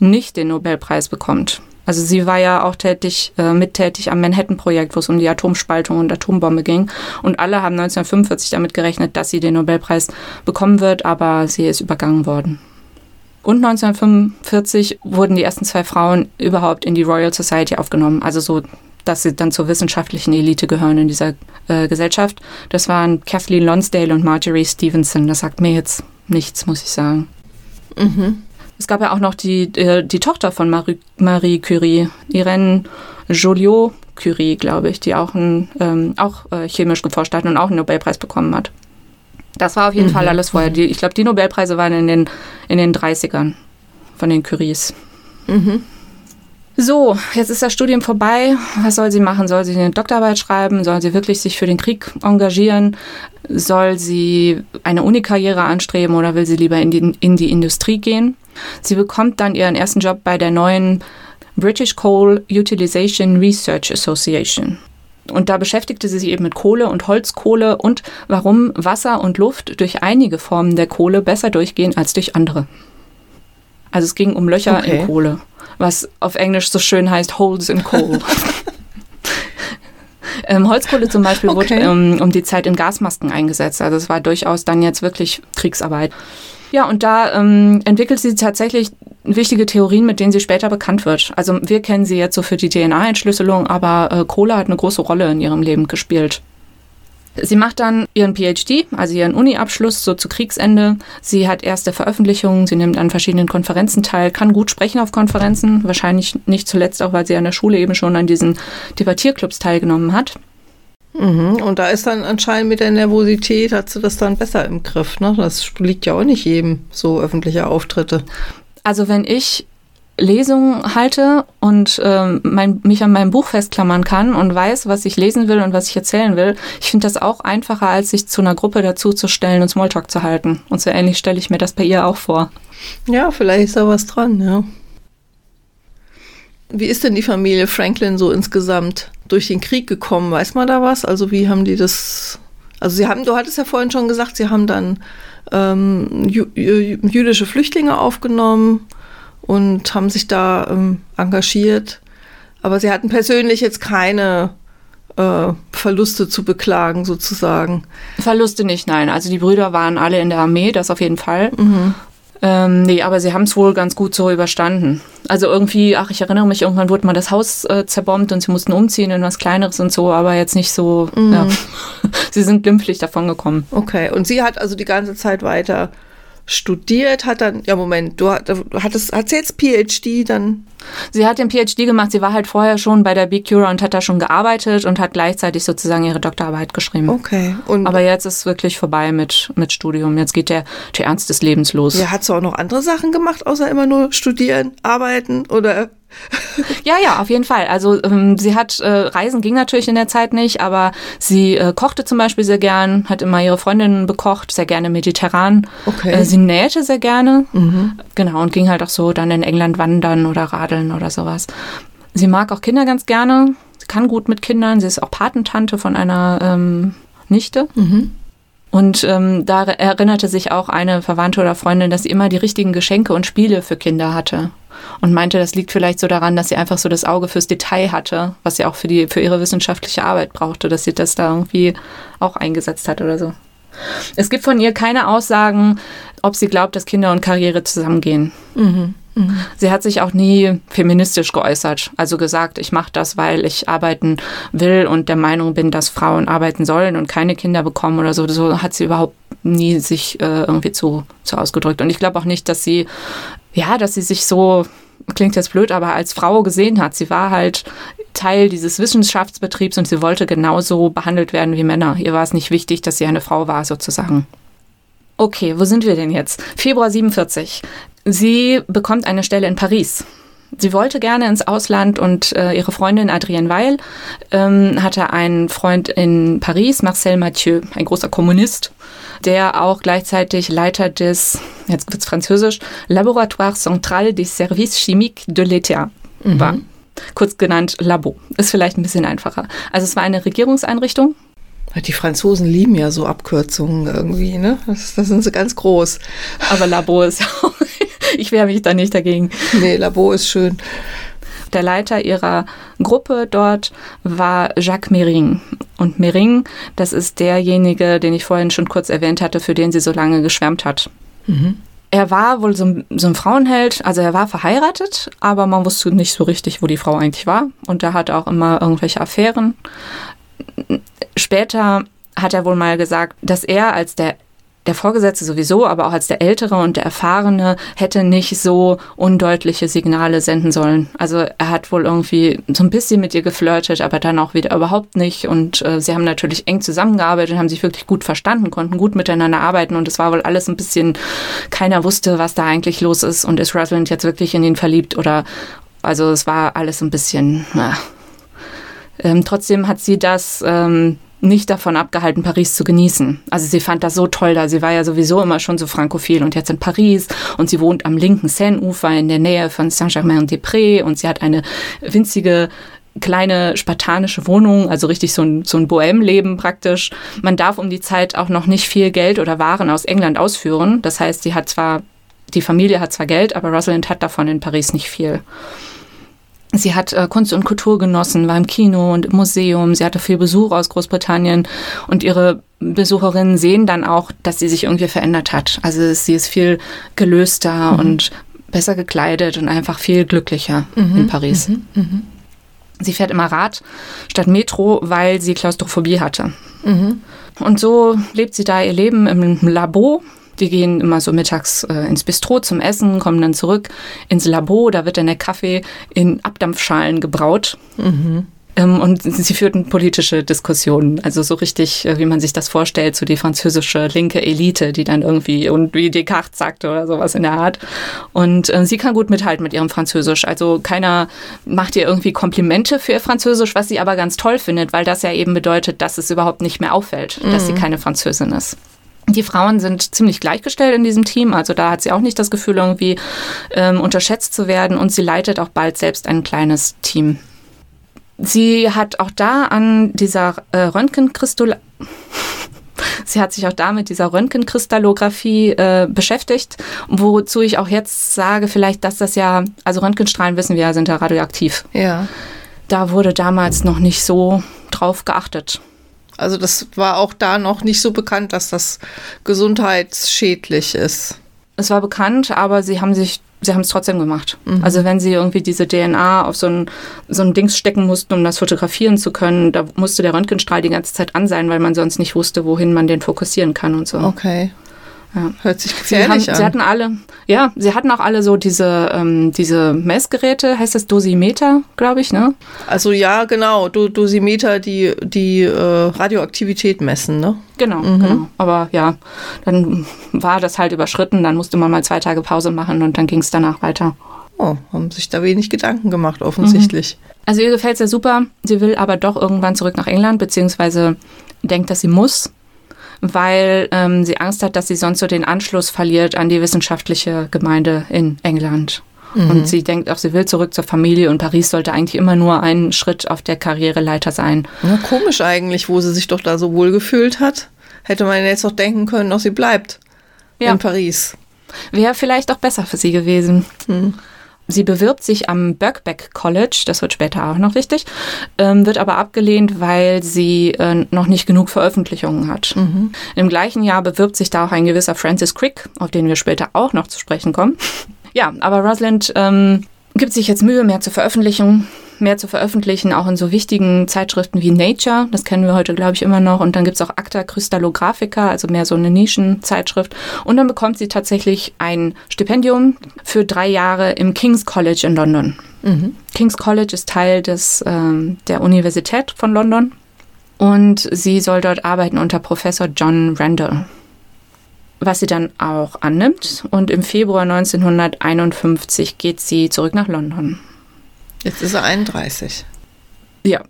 nicht den Nobelpreis bekommt. Also sie war ja auch tätig, äh, mittätig am Manhattan-Projekt, wo es um die Atomspaltung und Atombombe ging. Und alle haben 1945 damit gerechnet, dass sie den Nobelpreis bekommen wird, aber sie ist übergangen worden. Und 1945 wurden die ersten zwei Frauen überhaupt in die Royal Society aufgenommen. Also so, dass sie dann zur wissenschaftlichen Elite gehören in dieser äh, Gesellschaft. Das waren Kathleen Lonsdale und Marjorie Stevenson. Das sagt mir jetzt nichts, muss ich sagen. Mhm. Es gab ja auch noch die, äh, die Tochter von Marie, Marie Curie, Irene Joliot-Curie, glaube ich, die auch, ein, ähm, auch äh, chemisch geforscht hat und auch einen Nobelpreis bekommen hat. Das war auf jeden mhm. Fall alles vorher. Die, ich glaube, die Nobelpreise waren in den, in den 30ern von den Curies. Mhm. So, jetzt ist das Studium vorbei. Was soll sie machen? Soll sie eine Doktorarbeit schreiben? Soll sie wirklich sich für den Krieg engagieren? Soll sie eine Unikarriere anstreben oder will sie lieber in die, in die Industrie gehen? Sie bekommt dann ihren ersten Job bei der neuen British Coal Utilization Research Association. Und da beschäftigte sie sich eben mit Kohle und Holzkohle und warum Wasser und Luft durch einige Formen der Kohle besser durchgehen als durch andere. Also es ging um Löcher okay. in Kohle, was auf Englisch so schön heißt Holes in Coal. [laughs] ähm, Holzkohle zum Beispiel okay. wurde ähm, um die Zeit in Gasmasken eingesetzt. Also es war durchaus dann jetzt wirklich Kriegsarbeit. Ja, und da ähm, entwickelt sie tatsächlich wichtige Theorien, mit denen sie später bekannt wird. Also wir kennen sie jetzt so für die DNA-Entschlüsselung, aber äh, Kohle hat eine große Rolle in ihrem Leben gespielt. Sie macht dann ihren PhD, also ihren Uni-Abschluss, so zu Kriegsende. Sie hat erste Veröffentlichungen, sie nimmt an verschiedenen Konferenzen teil, kann gut sprechen auf Konferenzen, wahrscheinlich nicht zuletzt auch, weil sie an der Schule eben schon an diesen Debattierclubs teilgenommen hat. Mhm. Und da ist dann anscheinend mit der Nervosität, hat sie das dann besser im Griff. Ne? Das liegt ja auch nicht jedem, so öffentliche Auftritte. Also wenn ich Lesungen halte und ähm, mein, mich an meinem Buch festklammern kann und weiß, was ich lesen will und was ich erzählen will, ich finde das auch einfacher, als sich zu einer Gruppe dazuzustellen und Smalltalk zu halten. Und so ähnlich stelle ich mir das bei ihr auch vor. Ja, vielleicht ist da was dran, ja. Wie ist denn die Familie Franklin so insgesamt durch den Krieg gekommen? Weiß man da was? Also wie haben die das? Also sie haben, du hattest ja vorhin schon gesagt, sie haben dann ähm, jü jüdische Flüchtlinge aufgenommen und haben sich da ähm, engagiert. Aber sie hatten persönlich jetzt keine äh, Verluste zu beklagen, sozusagen. Verluste nicht, nein. Also die Brüder waren alle in der Armee, das auf jeden Fall. Mhm. Ähm, nee, aber sie haben es wohl ganz gut so überstanden. Also irgendwie, ach, ich erinnere mich, irgendwann wurde mal das Haus äh, zerbombt und sie mussten umziehen in was Kleineres und so, aber jetzt nicht so, mm. ja. [laughs] sie sind glimpflich davon gekommen. Okay, und sie hat also die ganze Zeit weiter studiert, hat dann, ja Moment, du, hattest, hat sie jetzt PhD dann? Sie hat den PhD gemacht, sie war halt vorher schon bei der Big Cura und hat da schon gearbeitet und hat gleichzeitig sozusagen ihre Doktorarbeit geschrieben. Okay. Und Aber jetzt ist wirklich vorbei mit, mit Studium, jetzt geht der, der Ernst des Lebens los. Ja, hat sie auch noch andere Sachen gemacht, außer immer nur studieren, arbeiten oder [laughs] ja, ja, auf jeden Fall. Also ähm, sie hat, äh, Reisen ging natürlich in der Zeit nicht, aber sie äh, kochte zum Beispiel sehr gern, hat immer ihre Freundinnen bekocht, sehr gerne mediterran. Okay. Äh, sie nähte sehr gerne. Mhm. Genau, und ging halt auch so dann in England wandern oder radeln oder sowas. Sie mag auch Kinder ganz gerne. Sie kann gut mit Kindern. Sie ist auch Patentante von einer ähm, Nichte. Mhm. Und ähm, da erinnerte sich auch eine Verwandte oder Freundin, dass sie immer die richtigen Geschenke und Spiele für Kinder hatte. Und meinte, das liegt vielleicht so daran, dass sie einfach so das Auge fürs Detail hatte, was sie auch für, die, für ihre wissenschaftliche Arbeit brauchte, dass sie das da irgendwie auch eingesetzt hat oder so. Es gibt von ihr keine Aussagen, ob sie glaubt, dass Kinder und Karriere zusammengehen. Mhm. Mhm. Sie hat sich auch nie feministisch geäußert, also gesagt, ich mache das, weil ich arbeiten will und der Meinung bin, dass Frauen arbeiten sollen und keine Kinder bekommen oder so. So hat sie überhaupt nie sich äh, irgendwie zu, zu ausgedrückt. Und ich glaube auch nicht, dass sie, ja, dass sie sich so, klingt jetzt blöd, aber als Frau gesehen hat. Sie war halt Teil dieses Wissenschaftsbetriebs und sie wollte genauso behandelt werden wie Männer. Ihr war es nicht wichtig, dass sie eine Frau war, sozusagen. Okay, wo sind wir denn jetzt? Februar 47. Sie bekommt eine Stelle in Paris. Sie wollte gerne ins Ausland und äh, ihre Freundin Adrienne Weil ähm, hatte einen Freund in Paris, Marcel Mathieu, ein großer Kommunist, der auch gleichzeitig Leiter des, jetzt wird's französisch, Laboratoire Central des Services Chimiques de l'État mhm. war. Kurz genannt Labo. Ist vielleicht ein bisschen einfacher. Also es war eine Regierungseinrichtung, die Franzosen lieben ja so Abkürzungen irgendwie, ne? Das, das sind sie ganz groß. Aber Labo ist auch, [laughs] ich wehre mich da nicht dagegen. Nee, Labo ist schön. Der Leiter ihrer Gruppe dort war Jacques Mering. Und Mering, das ist derjenige, den ich vorhin schon kurz erwähnt hatte, für den sie so lange geschwärmt hat. Mhm. er war wohl so ein, so ein, Frauenheld, also er war verheiratet, aber man wusste nicht so richtig, wo die Frau eigentlich war. Und er hatte auch immer irgendwelche Affären. Später hat er wohl mal gesagt, dass er als der der Vorgesetzte sowieso, aber auch als der Ältere und der Erfahrene hätte nicht so undeutliche Signale senden sollen. Also er hat wohl irgendwie so ein bisschen mit ihr geflirtet, aber dann auch wieder überhaupt nicht. Und äh, sie haben natürlich eng zusammengearbeitet haben sich wirklich gut verstanden, konnten gut miteinander arbeiten und es war wohl alles ein bisschen, keiner wusste, was da eigentlich los ist und ist Rosalind jetzt wirklich in ihn verliebt oder, also es war alles ein bisschen, na. Ähm, trotzdem hat sie das ähm, nicht davon abgehalten, Paris zu genießen. Also sie fand das so toll da. Sie war ja sowieso immer schon so frankophil und jetzt in Paris und sie wohnt am linken Seine-Ufer in der Nähe von Saint-Germain-des-Prés und sie hat eine winzige kleine spartanische Wohnung, also richtig so ein, so ein Bohème-Leben praktisch. Man darf um die Zeit auch noch nicht viel Geld oder Waren aus England ausführen. Das heißt, sie hat zwar, die Familie hat zwar Geld, aber Rosalind hat davon in Paris nicht viel. Sie hat äh, Kunst und Kultur genossen, war im Kino und im Museum. Sie hatte viel Besuch aus Großbritannien und ihre Besucherinnen sehen dann auch, dass sie sich irgendwie verändert hat. Also sie ist viel gelöster mhm. und besser gekleidet und einfach viel glücklicher mhm. in Paris. Mhm. mhm. Sie fährt immer Rad statt Metro, weil sie Klaustrophobie hatte. Mhm. Und so lebt sie da ihr Leben im Labo die gehen immer so mittags äh, ins Bistro zum Essen, kommen dann zurück ins Labor. Da wird dann der Kaffee in Abdampfschalen gebraut. Mhm. Ähm, und sie führten politische Diskussionen, also so richtig, äh, wie man sich das vorstellt, so die französische linke Elite, die dann irgendwie, und wie Descartes sagte oder sowas in der Art. Und äh, sie kann gut mithalten mit ihrem Französisch. Also keiner macht ihr irgendwie Komplimente für ihr Französisch, was sie aber ganz toll findet, weil das ja eben bedeutet, dass es überhaupt nicht mehr auffällt, mhm. dass sie mhm. keine Französin ist. Die Frauen sind ziemlich gleichgestellt in diesem Team, also da hat sie auch nicht das Gefühl, irgendwie ähm, unterschätzt zu werden und sie leitet auch bald selbst ein kleines Team. Sie hat auch da an dieser äh, Röntgenkristall [laughs] Sie hat sich auch da mit dieser Röntgenkristallographie äh, beschäftigt, wozu ich auch jetzt sage, vielleicht, dass das ja, also Röntgenstrahlen wissen wir ja, sind ja radioaktiv. Ja. Da wurde damals noch nicht so drauf geachtet. Also das war auch da noch nicht so bekannt, dass das gesundheitsschädlich ist. Es war bekannt, aber sie haben sich sie haben es trotzdem gemacht. Mhm. Also wenn sie irgendwie diese DNA auf so ein, so ein Dings stecken mussten, um das fotografieren zu können, da musste der Röntgenstrahl die ganze Zeit an sein, weil man sonst nicht wusste, wohin man den fokussieren kann und so. Okay. Ja. Hört sich gefährlich sie haben, an. Sie hatten alle, ja, sie hatten auch alle so diese, ähm, diese Messgeräte, heißt das Dosimeter, glaube ich, ne? Also ja, genau, Do Dosimeter, die die äh, Radioaktivität messen, ne? Genau, mhm. genau. Aber ja, dann war das halt überschritten, dann musste man mal zwei Tage Pause machen und dann ging es danach weiter. Oh, haben sich da wenig Gedanken gemacht, offensichtlich. Mhm. Also ihr gefällt es ja super, sie will aber doch irgendwann zurück nach England, beziehungsweise denkt, dass sie muss weil ähm, sie Angst hat, dass sie sonst so den Anschluss verliert an die wissenschaftliche Gemeinde in England. Mhm. Und sie denkt auch, sie will zurück zur Familie und Paris sollte eigentlich immer nur ein Schritt auf der Karriereleiter sein. Ja, komisch eigentlich, wo sie sich doch da so wohl gefühlt hat. Hätte man jetzt doch denken können, dass sie bleibt ja. in Paris. Wäre vielleicht auch besser für sie gewesen. Mhm. Sie bewirbt sich am Birkbeck College, das wird später auch noch wichtig, ähm, wird aber abgelehnt, weil sie äh, noch nicht genug Veröffentlichungen hat. Mhm. Im gleichen Jahr bewirbt sich da auch ein gewisser Francis Crick, auf den wir später auch noch zu sprechen kommen. Ja, aber Rosalind ähm, gibt sich jetzt Mühe, mehr zur Veröffentlichung, mehr zu veröffentlichen, auch in so wichtigen Zeitschriften wie Nature, das kennen wir heute, glaube ich, immer noch. Und dann gibt es auch Acta Crystallographica, also mehr so eine Nischenzeitschrift. Und dann bekommt sie tatsächlich ein Stipendium für drei Jahre im King's College in London. Mhm. King's College ist Teil des, ähm, der Universität von London. Und sie soll dort arbeiten unter Professor John Randall was sie dann auch annimmt. Und im Februar 1951 geht sie zurück nach London. Jetzt ist er 31. Ja.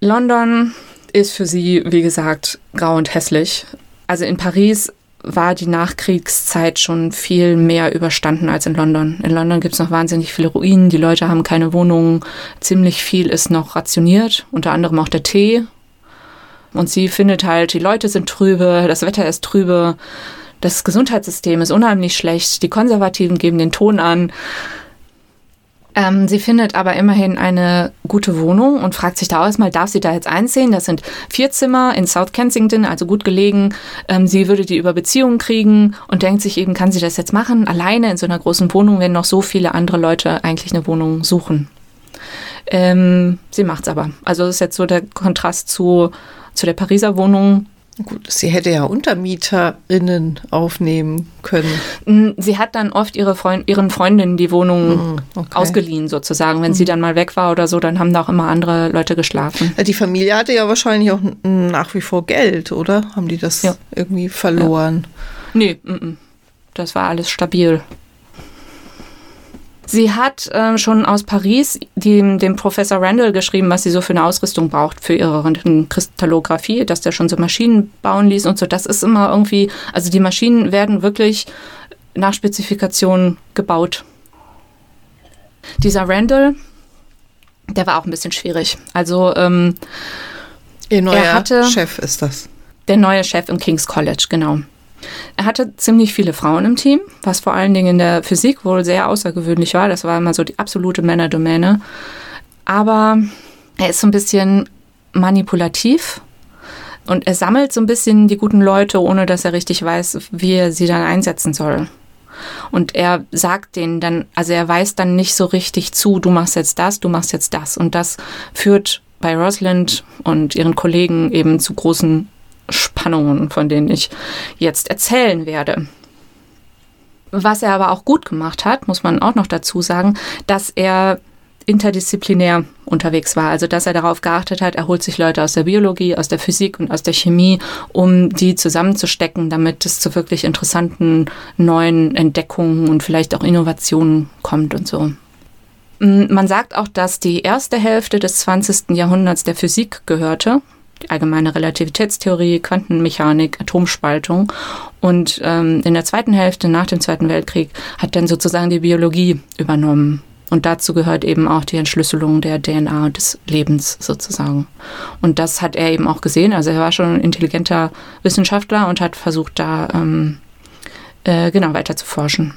London ist für sie, wie gesagt, grau und hässlich. Also in Paris war die Nachkriegszeit schon viel mehr überstanden als in London. In London gibt es noch wahnsinnig viele Ruinen, die Leute haben keine Wohnungen, ziemlich viel ist noch rationiert, unter anderem auch der Tee. Und sie findet halt, die Leute sind trübe, das Wetter ist trübe, das Gesundheitssystem ist unheimlich schlecht, die Konservativen geben den Ton an. Ähm, sie findet aber immerhin eine gute Wohnung und fragt sich da erstmal, darf sie da jetzt einziehen? Das sind vier Zimmer in South Kensington, also gut gelegen. Ähm, sie würde die über Beziehungen kriegen und denkt sich eben, kann sie das jetzt machen? Alleine in so einer großen Wohnung, wenn noch so viele andere Leute eigentlich eine Wohnung suchen. Ähm, sie macht's aber. Also das ist jetzt so der Kontrast zu, zu der Pariser Wohnung, Gut, sie hätte ja UntermieterInnen aufnehmen können. Mm, sie hat dann oft ihre Freund, ihren Freundinnen die Wohnung mm, okay. ausgeliehen, sozusagen. Wenn mhm. sie dann mal weg war oder so, dann haben da auch immer andere Leute geschlafen. Die Familie hatte ja wahrscheinlich auch nach wie vor Geld, oder? Haben die das ja. irgendwie verloren? Ja. Nee, m -m. das war alles stabil. Sie hat äh, schon aus Paris die, dem Professor Randall geschrieben, was sie so für eine Ausrüstung braucht für ihre Kristallographie, dass der schon so Maschinen bauen ließ und so. Das ist immer irgendwie, also die Maschinen werden wirklich nach Spezifikationen gebaut. Dieser Randall, der war auch ein bisschen schwierig. Also ähm, Ihr neuer hatte, Chef ist das. Der neue Chef im King's College, genau. Er hatte ziemlich viele Frauen im Team, was vor allen Dingen in der Physik wohl sehr außergewöhnlich war. Das war immer so die absolute Männerdomäne. Aber er ist so ein bisschen manipulativ und er sammelt so ein bisschen die guten Leute, ohne dass er richtig weiß, wie er sie dann einsetzen soll. Und er sagt denen dann, also er weiß dann nicht so richtig zu, du machst jetzt das, du machst jetzt das. Und das führt bei Rosalind und ihren Kollegen eben zu großen Spannungen, von denen ich jetzt erzählen werde. Was er aber auch gut gemacht hat, muss man auch noch dazu sagen, dass er interdisziplinär unterwegs war. Also dass er darauf geachtet hat, er holt sich Leute aus der Biologie, aus der Physik und aus der Chemie, um die zusammenzustecken, damit es zu wirklich interessanten neuen Entdeckungen und vielleicht auch Innovationen kommt und so. Man sagt auch, dass die erste Hälfte des 20. Jahrhunderts der Physik gehörte allgemeine Relativitätstheorie, Quantenmechanik, Atomspaltung. Und ähm, in der zweiten Hälfte nach dem Zweiten Weltkrieg hat dann sozusagen die Biologie übernommen. Und dazu gehört eben auch die Entschlüsselung der DNA des Lebens sozusagen. Und das hat er eben auch gesehen. Also er war schon ein intelligenter Wissenschaftler und hat versucht, da ähm, äh, genau weiter zu forschen.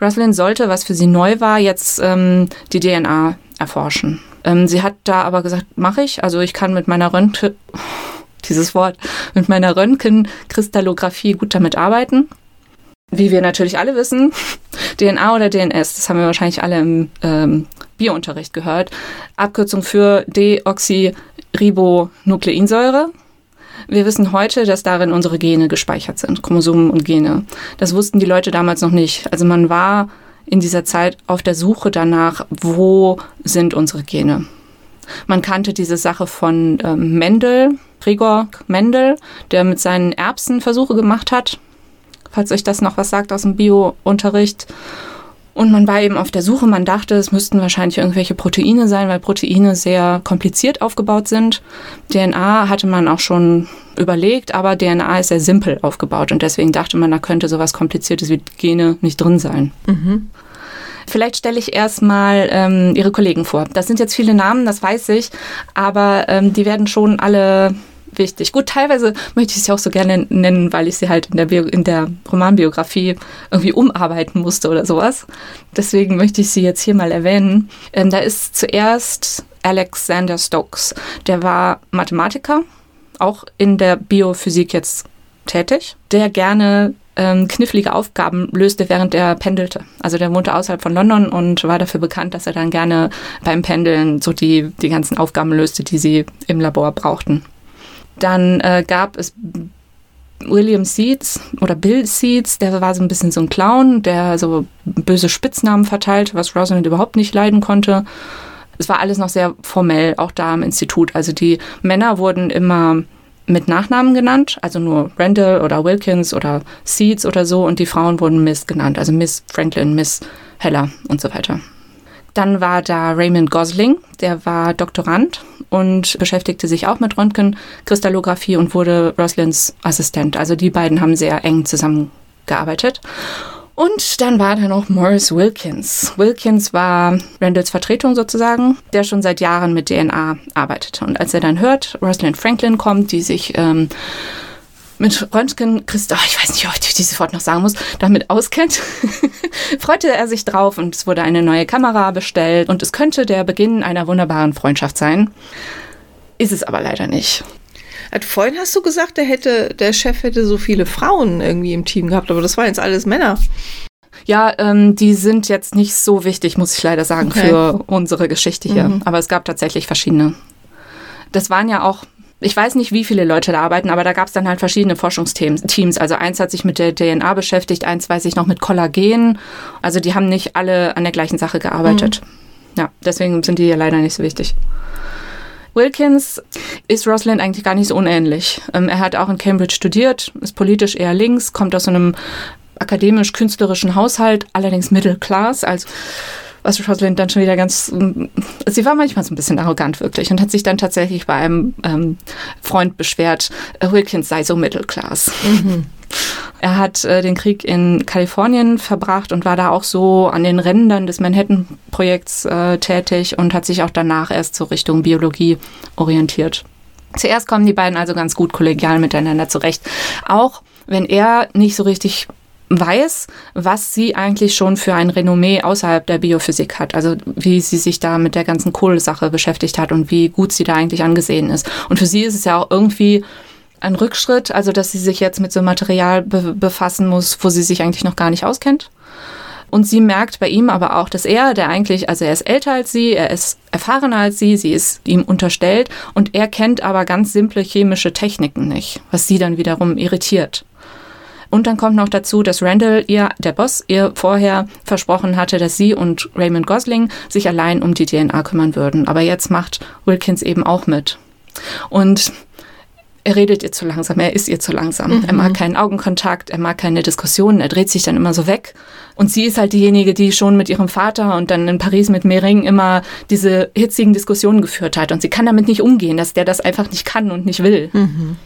Rosalind sollte, was für sie neu war, jetzt ähm, die DNA erforschen. Ähm, sie hat da aber gesagt, mache ich. Also ich kann mit meiner Röntgen, [laughs] dieses Wort, mit meiner Röntgenkristallographie gut damit arbeiten. Wie wir natürlich alle wissen, [laughs] DNA oder DNS, das haben wir wahrscheinlich alle im ähm, Biounterricht gehört. Abkürzung für Deoxyribonukleinsäure. Wir wissen heute, dass darin unsere Gene gespeichert sind, Chromosomen und Gene. Das wussten die Leute damals noch nicht. Also man war in dieser Zeit auf der Suche danach, wo sind unsere Gene. Man kannte diese Sache von ähm, Mendel, Gregor Mendel, der mit seinen Erbsen Versuche gemacht hat, falls euch das noch was sagt aus dem Bio-Unterricht. Und man war eben auf der Suche, man dachte, es müssten wahrscheinlich irgendwelche Proteine sein, weil Proteine sehr kompliziert aufgebaut sind. DNA hatte man auch schon überlegt, aber DNA ist sehr simpel aufgebaut und deswegen dachte man, da könnte sowas Kompliziertes wie Gene nicht drin sein. Mhm. Vielleicht stelle ich erstmal ähm, Ihre Kollegen vor. Das sind jetzt viele Namen, das weiß ich, aber ähm, die werden schon alle wichtig. Gut, teilweise möchte ich sie auch so gerne nennen, weil ich sie halt in der, Bio in der Romanbiografie irgendwie umarbeiten musste oder sowas. Deswegen möchte ich sie jetzt hier mal erwähnen. Ähm, da ist zuerst Alexander Stokes. Der war Mathematiker, auch in der Biophysik jetzt tätig, der gerne ähm, knifflige Aufgaben löste, während er pendelte. Also der wohnte außerhalb von London und war dafür bekannt, dass er dann gerne beim Pendeln so die, die ganzen Aufgaben löste, die sie im Labor brauchten. Dann äh, gab es William Seeds oder Bill Seeds, der war so ein bisschen so ein Clown, der so böse Spitznamen verteilt, was Rosalind überhaupt nicht leiden konnte. Es war alles noch sehr formell, auch da im Institut. Also die Männer wurden immer mit Nachnamen genannt, also nur Randall oder Wilkins oder Seeds oder so, und die Frauen wurden Miss genannt, also Miss Franklin, Miss Heller und so weiter. Dann war da Raymond Gosling, der war Doktorand und beschäftigte sich auch mit Röntgenkristallographie und wurde Roslins Assistent. Also die beiden haben sehr eng zusammengearbeitet. Und dann war da noch Morris Wilkins. Wilkins war Randalls Vertretung sozusagen, der schon seit Jahren mit DNA arbeitete. Und als er dann hört, Rosalind Franklin kommt, die sich ähm, mit Röntgen, Christ, oh, ich weiß nicht, ob ich dieses Wort noch sagen muss, damit auskennt, [laughs] freute er sich drauf und es wurde eine neue Kamera bestellt und es könnte der Beginn einer wunderbaren Freundschaft sein. Ist es aber leider nicht. Vorhin hast du gesagt, der hätte, der Chef hätte so viele Frauen irgendwie im Team gehabt, aber das waren jetzt alles Männer. Ja, ähm, die sind jetzt nicht so wichtig, muss ich leider sagen, okay. für unsere Geschichte hier. Mhm. Aber es gab tatsächlich verschiedene. Das waren ja auch ich weiß nicht, wie viele Leute da arbeiten, aber da gab es dann halt verschiedene Forschungsteams. Also eins hat sich mit der DNA beschäftigt, eins weiß ich noch mit Kollagen. Also die haben nicht alle an der gleichen Sache gearbeitet. Mhm. Ja, deswegen sind die ja leider nicht so wichtig. Wilkins ist Rosalind eigentlich gar nicht so unähnlich. Ähm, er hat auch in Cambridge studiert, ist politisch eher links, kommt aus einem akademisch-künstlerischen Haushalt, allerdings Middle Class, also was Rosalind dann schon wieder ganz, sie war manchmal so ein bisschen arrogant wirklich und hat sich dann tatsächlich bei einem ähm, Freund beschwert, äh, Wilkins sei so Middle Class. Mhm. Er hat äh, den Krieg in Kalifornien verbracht und war da auch so an den Rändern des Manhattan-Projekts äh, tätig und hat sich auch danach erst so Richtung Biologie orientiert. Zuerst kommen die beiden also ganz gut kollegial miteinander zurecht. Auch wenn er nicht so richtig weiß, was sie eigentlich schon für ein Renommee außerhalb der Biophysik hat. Also wie sie sich da mit der ganzen Kohlesache beschäftigt hat und wie gut sie da eigentlich angesehen ist. Und für sie ist es ja auch irgendwie ein Rückschritt, also dass sie sich jetzt mit so Material be befassen muss, wo sie sich eigentlich noch gar nicht auskennt. Und sie merkt bei ihm aber auch, dass er, der eigentlich, also er ist älter als sie, er ist erfahrener als sie, sie ist ihm unterstellt und er kennt aber ganz simple chemische Techniken nicht, was sie dann wiederum irritiert. Und dann kommt noch dazu, dass Randall ihr, der Boss, ihr vorher versprochen hatte, dass sie und Raymond Gosling sich allein um die DNA kümmern würden. Aber jetzt macht Wilkins eben auch mit. Und er redet ihr zu langsam, er ist ihr zu langsam. Mhm. Er mag keinen Augenkontakt, er mag keine Diskussionen, er dreht sich dann immer so weg. Und sie ist halt diejenige, die schon mit ihrem Vater und dann in Paris mit Mering immer diese hitzigen Diskussionen geführt hat. Und sie kann damit nicht umgehen, dass der das einfach nicht kann und nicht will. Mhm.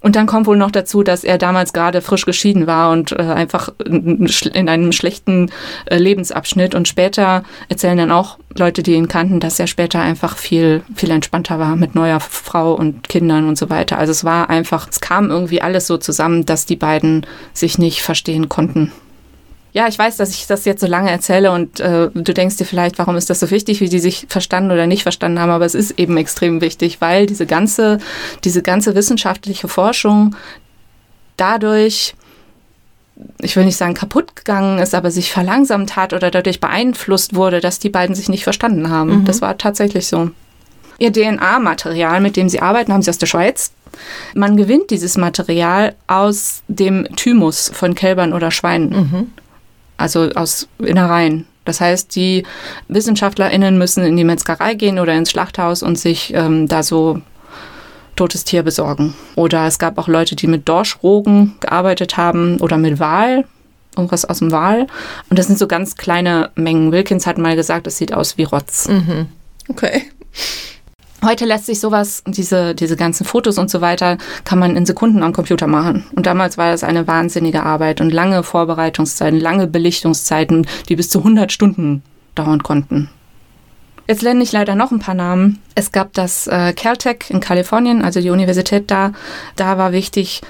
Und dann kommt wohl noch dazu, dass er damals gerade frisch geschieden war und äh, einfach in einem schlechten äh, Lebensabschnitt. Und später erzählen dann auch Leute, die ihn kannten, dass er später einfach viel, viel entspannter war mit neuer Frau und Kindern und so weiter. Also es war einfach, es kam irgendwie alles so zusammen, dass die beiden sich nicht verstehen konnten. Ja, ich weiß, dass ich das jetzt so lange erzähle und äh, du denkst dir vielleicht, warum ist das so wichtig, wie die sich verstanden oder nicht verstanden haben, aber es ist eben extrem wichtig, weil diese ganze, diese ganze wissenschaftliche Forschung dadurch, ich will nicht sagen kaputt gegangen ist, aber sich verlangsamt hat oder dadurch beeinflusst wurde, dass die beiden sich nicht verstanden haben. Mhm. Das war tatsächlich so. Ihr DNA-Material, mit dem sie arbeiten, haben sie aus der Schweiz. Man gewinnt dieses Material aus dem Thymus von Kälbern oder Schweinen. Mhm also aus Innereien. Das heißt, die WissenschaftlerInnen müssen in die Metzgerei gehen oder ins Schlachthaus und sich ähm, da so totes Tier besorgen. Oder es gab auch Leute, die mit Dorschrogen gearbeitet haben oder mit Wal, irgendwas aus dem Wal. Und das sind so ganz kleine Mengen. Wilkins hat mal gesagt, es sieht aus wie Rotz. Mhm. Okay. Heute lässt sich sowas, diese, diese ganzen Fotos und so weiter, kann man in Sekunden am Computer machen. Und damals war das eine wahnsinnige Arbeit und lange Vorbereitungszeiten, lange Belichtungszeiten, die bis zu 100 Stunden dauern konnten. Jetzt nenne ich leider noch ein paar Namen. Es gab das äh, Caltech in Kalifornien, also die Universität da. Da war wichtig,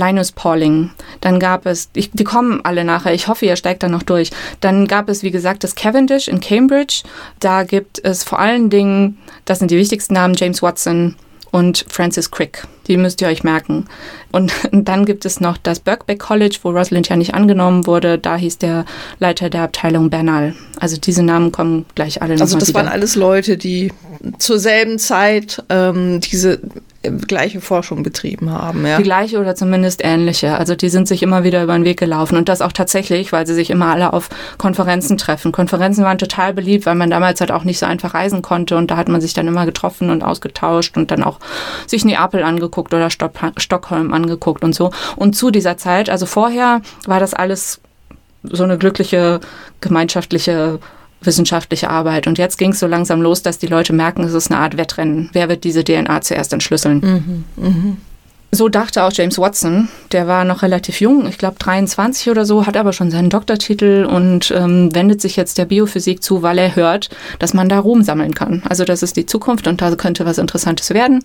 Linus Pauling. Dann gab es, ich, die kommen alle nachher, ich hoffe, ihr steigt da noch durch. Dann gab es, wie gesagt, das Cavendish in Cambridge. Da gibt es vor allen Dingen, das sind die wichtigsten Namen, James Watson und Francis Crick. Die müsst ihr euch merken. Und [laughs] dann gibt es noch das Birkbeck College, wo Rosalind ja nicht angenommen wurde. Da hieß der Leiter der Abteilung Bernal. Also diese Namen kommen gleich alle Also das wieder. waren alles Leute, die zur selben Zeit ähm, diese gleiche Forschung betrieben haben. Ja? Die gleiche oder zumindest ähnliche. Also die sind sich immer wieder über den Weg gelaufen und das auch tatsächlich, weil sie sich immer alle auf Konferenzen treffen. Konferenzen waren total beliebt, weil man damals halt auch nicht so einfach reisen konnte und da hat man sich dann immer getroffen und ausgetauscht und dann auch sich Neapel angeguckt oder Stockholm angeguckt und so. Und zu dieser Zeit, also vorher war das alles so eine glückliche gemeinschaftliche wissenschaftliche Arbeit. Und jetzt ging es so langsam los, dass die Leute merken, es ist eine Art Wettrennen. Wer wird diese DNA zuerst entschlüsseln? Mhm, mh. So dachte auch James Watson. Der war noch relativ jung, ich glaube 23 oder so, hat aber schon seinen Doktortitel und ähm, wendet sich jetzt der Biophysik zu, weil er hört, dass man da Ruhm sammeln kann. Also das ist die Zukunft und da könnte was Interessantes werden.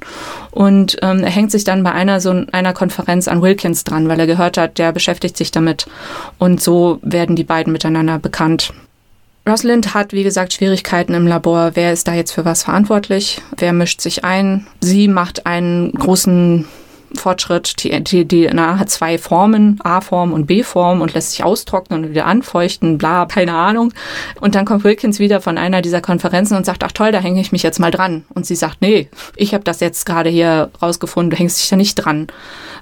Und ähm, er hängt sich dann bei einer so einer Konferenz an Wilkins dran, weil er gehört hat, der beschäftigt sich damit. Und so werden die beiden miteinander bekannt. Rosalind hat, wie gesagt, Schwierigkeiten im Labor. Wer ist da jetzt für was verantwortlich? Wer mischt sich ein? Sie macht einen großen Fortschritt. Die, DNA hat zwei Formen, A-Form und B-Form und lässt sich austrocknen und wieder anfeuchten, bla, keine Ahnung. Und dann kommt Wilkins wieder von einer dieser Konferenzen und sagt, ach toll, da hänge ich mich jetzt mal dran. Und sie sagt, nee, ich habe das jetzt gerade hier rausgefunden, du hängst dich da nicht dran.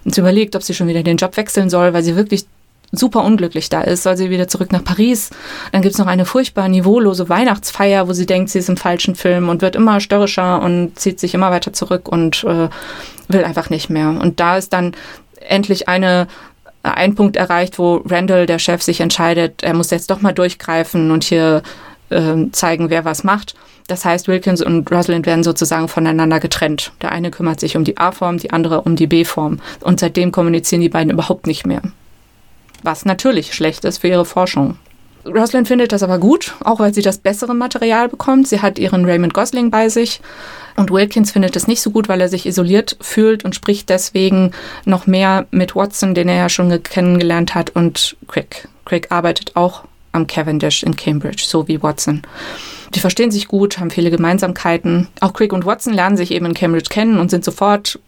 Und sie überlegt, ob sie schon wieder den Job wechseln soll, weil sie wirklich super unglücklich da ist, soll sie wieder zurück nach Paris. Dann gibt es noch eine furchtbar niveaulose Weihnachtsfeier, wo sie denkt, sie ist im falschen Film und wird immer störrischer und zieht sich immer weiter zurück und äh, will einfach nicht mehr. Und da ist dann endlich eine ein Punkt erreicht, wo Randall, der Chef, sich entscheidet, er muss jetzt doch mal durchgreifen und hier äh, zeigen, wer was macht. Das heißt, Wilkins und Rosalind werden sozusagen voneinander getrennt. Der eine kümmert sich um die A-Form, die andere um die B-Form. Und seitdem kommunizieren die beiden überhaupt nicht mehr was natürlich schlecht ist für ihre Forschung. Rosalind findet das aber gut, auch weil sie das bessere Material bekommt. Sie hat ihren Raymond Gosling bei sich. Und Wilkins findet es nicht so gut, weil er sich isoliert fühlt und spricht deswegen noch mehr mit Watson, den er ja schon kennengelernt hat, und Crick. Crick arbeitet auch am Cavendish in Cambridge, so wie Watson. Die verstehen sich gut, haben viele Gemeinsamkeiten. Auch Crick und Watson lernen sich eben in Cambridge kennen und sind sofort,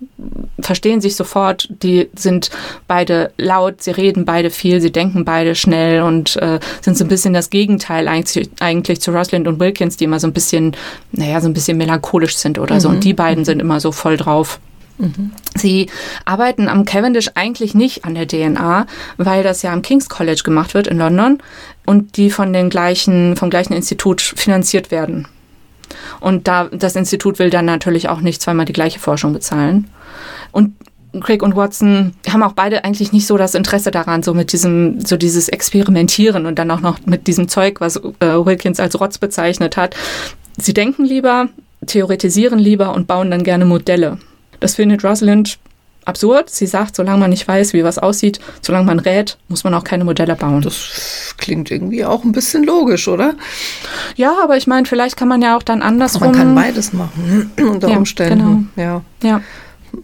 verstehen sich sofort. Die sind beide laut, sie reden beide viel, sie denken beide schnell und äh, sind so ein bisschen das Gegenteil eigentlich, eigentlich zu Rosalind und Wilkins, die immer so ein bisschen, naja, so ein bisschen melancholisch sind oder mhm. so. Und die beiden sind immer so voll drauf. Sie arbeiten am Cavendish eigentlich nicht an der DNA, weil das ja am King's College gemacht wird in London und die von den gleichen, vom gleichen Institut finanziert werden. Und da, das Institut will dann natürlich auch nicht zweimal die gleiche Forschung bezahlen. Und Craig und Watson haben auch beide eigentlich nicht so das Interesse daran, so mit diesem, so dieses Experimentieren und dann auch noch mit diesem Zeug, was äh, Wilkins als Rotz bezeichnet hat. Sie denken lieber, theoretisieren lieber und bauen dann gerne Modelle. Das findet Rosalind absurd. Sie sagt, solange man nicht weiß, wie was aussieht, solange man rät, muss man auch keine Modelle bauen. Das klingt irgendwie auch ein bisschen logisch, oder? Ja, aber ich meine, vielleicht kann man ja auch dann andersrum. Man kann beides machen, [clears throat] unter ja, Umständen. Genau. Ja. ja.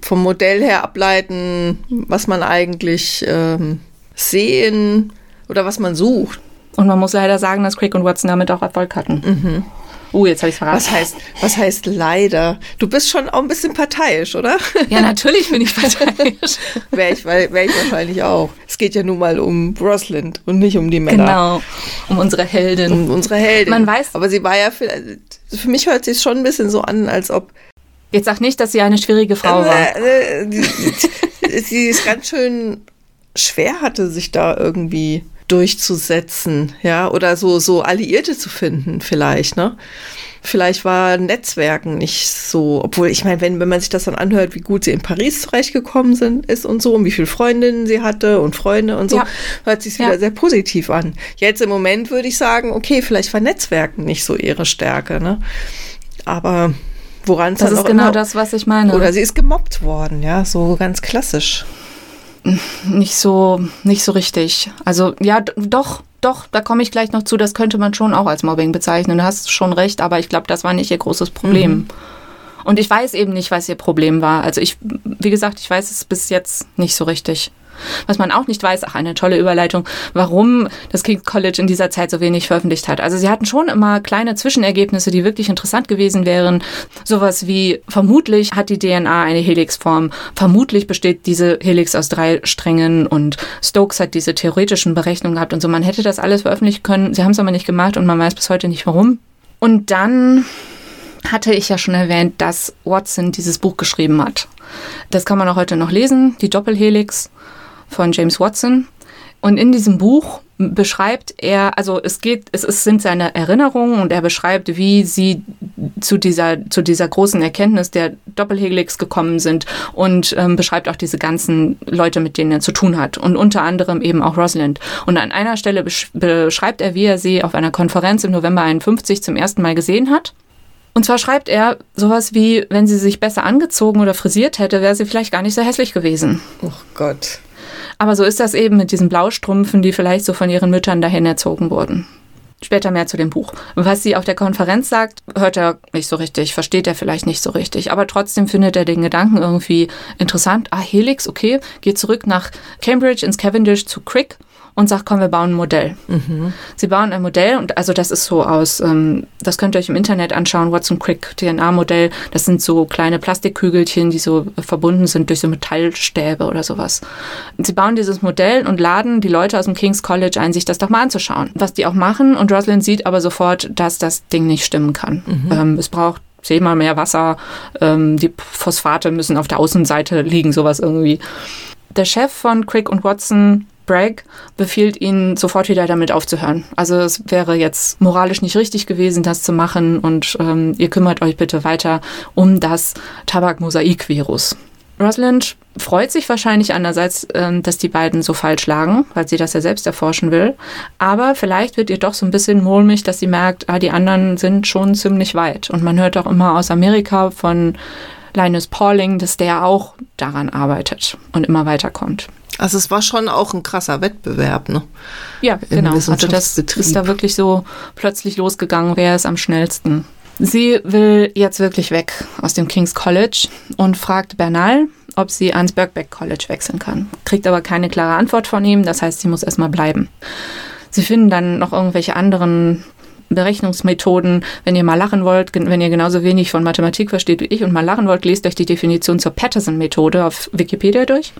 Vom Modell her ableiten, was man eigentlich ähm, sehen oder was man sucht. Und man muss leider sagen, dass Crick und Watson damit auch Erfolg hatten. Mhm. Uh, jetzt habe ich verraten. Was heißt, was heißt leider? Du bist schon auch ein bisschen parteiisch, oder? Ja, natürlich bin ich parteiisch. [laughs] Wäre ich, wär ich wahrscheinlich auch. Es geht ja nun mal um Rosalind und nicht um die Männer. Genau, um unsere Heldin. Um unsere Heldin. Man weiß. Aber sie war ja, für, für mich hört sich schon ein bisschen so an, als ob Jetzt sag nicht, dass sie eine schwierige Frau war. Äh, äh, sie ist ganz schön schwer hatte, sich da irgendwie durchzusetzen, ja, oder so, so Alliierte zu finden, vielleicht, ne? Vielleicht war Netzwerken nicht so, obwohl ich meine, wenn, wenn man sich das dann anhört, wie gut sie in Paris zurechtgekommen sind, ist und so, und wie viele Freundinnen sie hatte und Freunde und so, ja. hört sich wieder ja. sehr positiv an. Jetzt im Moment würde ich sagen, okay, vielleicht war Netzwerken nicht so ihre Stärke, ne? Aber woran es Das ist genau das, was ich meine. Oder sie ist gemobbt worden, ja, so ganz klassisch nicht so, nicht so richtig. Also ja, doch, doch, da komme ich gleich noch zu, das könnte man schon auch als Mobbing bezeichnen. Du hast schon recht, aber ich glaube, das war nicht ihr großes Problem. Mhm. Und ich weiß eben nicht, was ihr Problem war. Also ich, wie gesagt, ich weiß es bis jetzt nicht so richtig. Was man auch nicht weiß, ach, eine tolle Überleitung, warum das King's College in dieser Zeit so wenig veröffentlicht hat. Also sie hatten schon immer kleine Zwischenergebnisse, die wirklich interessant gewesen wären. Sowas wie, vermutlich hat die DNA eine Helixform. Vermutlich besteht diese Helix aus drei Strängen und Stokes hat diese theoretischen Berechnungen gehabt und so. Man hätte das alles veröffentlichen können. Sie haben es aber nicht gemacht und man weiß bis heute nicht warum. Und dann hatte ich ja schon erwähnt, dass Watson dieses Buch geschrieben hat. Das kann man auch heute noch lesen, die Doppelhelix von James Watson. Und in diesem Buch beschreibt er, also es geht, es ist, sind seine Erinnerungen und er beschreibt, wie sie zu dieser, zu dieser großen Erkenntnis der Doppelhelix gekommen sind und ähm, beschreibt auch diese ganzen Leute, mit denen er zu tun hat und unter anderem eben auch Rosalind. Und an einer Stelle beschreibt er, wie er sie auf einer Konferenz im November 51 zum ersten Mal gesehen hat Und zwar schreibt er sowas wie, wenn sie sich besser angezogen oder frisiert hätte, wäre sie vielleicht gar nicht so hässlich gewesen. Oh Gott. Aber so ist das eben mit diesen Blaustrümpfen, die vielleicht so von ihren Müttern dahin erzogen wurden. Später mehr zu dem Buch. Was sie auf der Konferenz sagt, hört er nicht so richtig, versteht er vielleicht nicht so richtig. Aber trotzdem findet er den Gedanken irgendwie interessant. Ah, Helix, okay, geht zurück nach Cambridge ins Cavendish zu Crick und sagt, komm, wir bauen ein Modell. Mhm. Sie bauen ein Modell und also das ist so aus, ähm, das könnt ihr euch im Internet anschauen, Watson Crick DNA-Modell. Das sind so kleine Plastikkügelchen, die so verbunden sind durch so Metallstäbe oder sowas. Und sie bauen dieses Modell und laden die Leute aus dem King's College ein, sich das doch mal anzuschauen. Was die auch machen und Rosalind sieht aber sofort, dass das Ding nicht stimmen kann. Mhm. Ähm, es braucht zehnmal mehr Wasser, ähm, die Phosphate müssen auf der Außenseite liegen, sowas irgendwie. Der Chef von Crick und Watson Bragg befiehlt ihnen sofort wieder damit aufzuhören. Also es wäre jetzt moralisch nicht richtig gewesen, das zu machen und ähm, ihr kümmert euch bitte weiter um das Tabakmosaik-Virus. Rosalind freut sich wahrscheinlich einerseits, ähm, dass die beiden so falsch lagen, weil sie das ja selbst erforschen will. Aber vielleicht wird ihr doch so ein bisschen mulmig, dass sie merkt, ah, die anderen sind schon ziemlich weit. Und man hört auch immer aus Amerika von Linus Pauling, dass der auch daran arbeitet und immer weiterkommt. Also es war schon auch ein krasser Wettbewerb, ne? Ja, genau. Also das ist da wirklich so plötzlich losgegangen, wer ist am schnellsten. Sie will jetzt wirklich weg aus dem King's College und fragt Bernal, ob sie ans Birkbeck College wechseln kann. Kriegt aber keine klare Antwort von ihm, das heißt, sie muss erstmal bleiben. Sie finden dann noch irgendwelche anderen Berechnungsmethoden. Wenn ihr mal lachen wollt, wenn ihr genauso wenig von Mathematik versteht wie ich und mal lachen wollt, lest euch die Definition zur Patterson-Methode auf Wikipedia durch.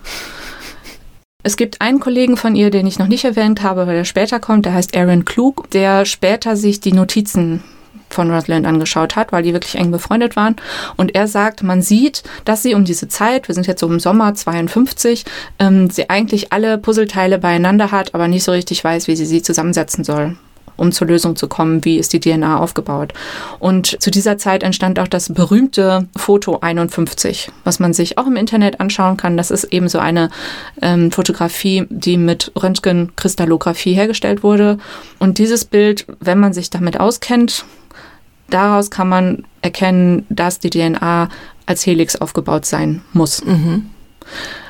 Es gibt einen Kollegen von ihr, den ich noch nicht erwähnt habe, weil er später kommt, der heißt Aaron Klug, der später sich die Notizen von Rosalind angeschaut hat, weil die wirklich eng befreundet waren. Und er sagt, man sieht, dass sie um diese Zeit, wir sind jetzt so im Sommer 52, ähm, sie eigentlich alle Puzzleteile beieinander hat, aber nicht so richtig weiß, wie sie sie zusammensetzen soll um zur Lösung zu kommen, wie ist die DNA aufgebaut. Und zu dieser Zeit entstand auch das berühmte Foto 51, was man sich auch im Internet anschauen kann. Das ist eben so eine ähm, Fotografie, die mit Röntgenkristallographie hergestellt wurde. Und dieses Bild, wenn man sich damit auskennt, daraus kann man erkennen, dass die DNA als Helix aufgebaut sein muss. Mhm.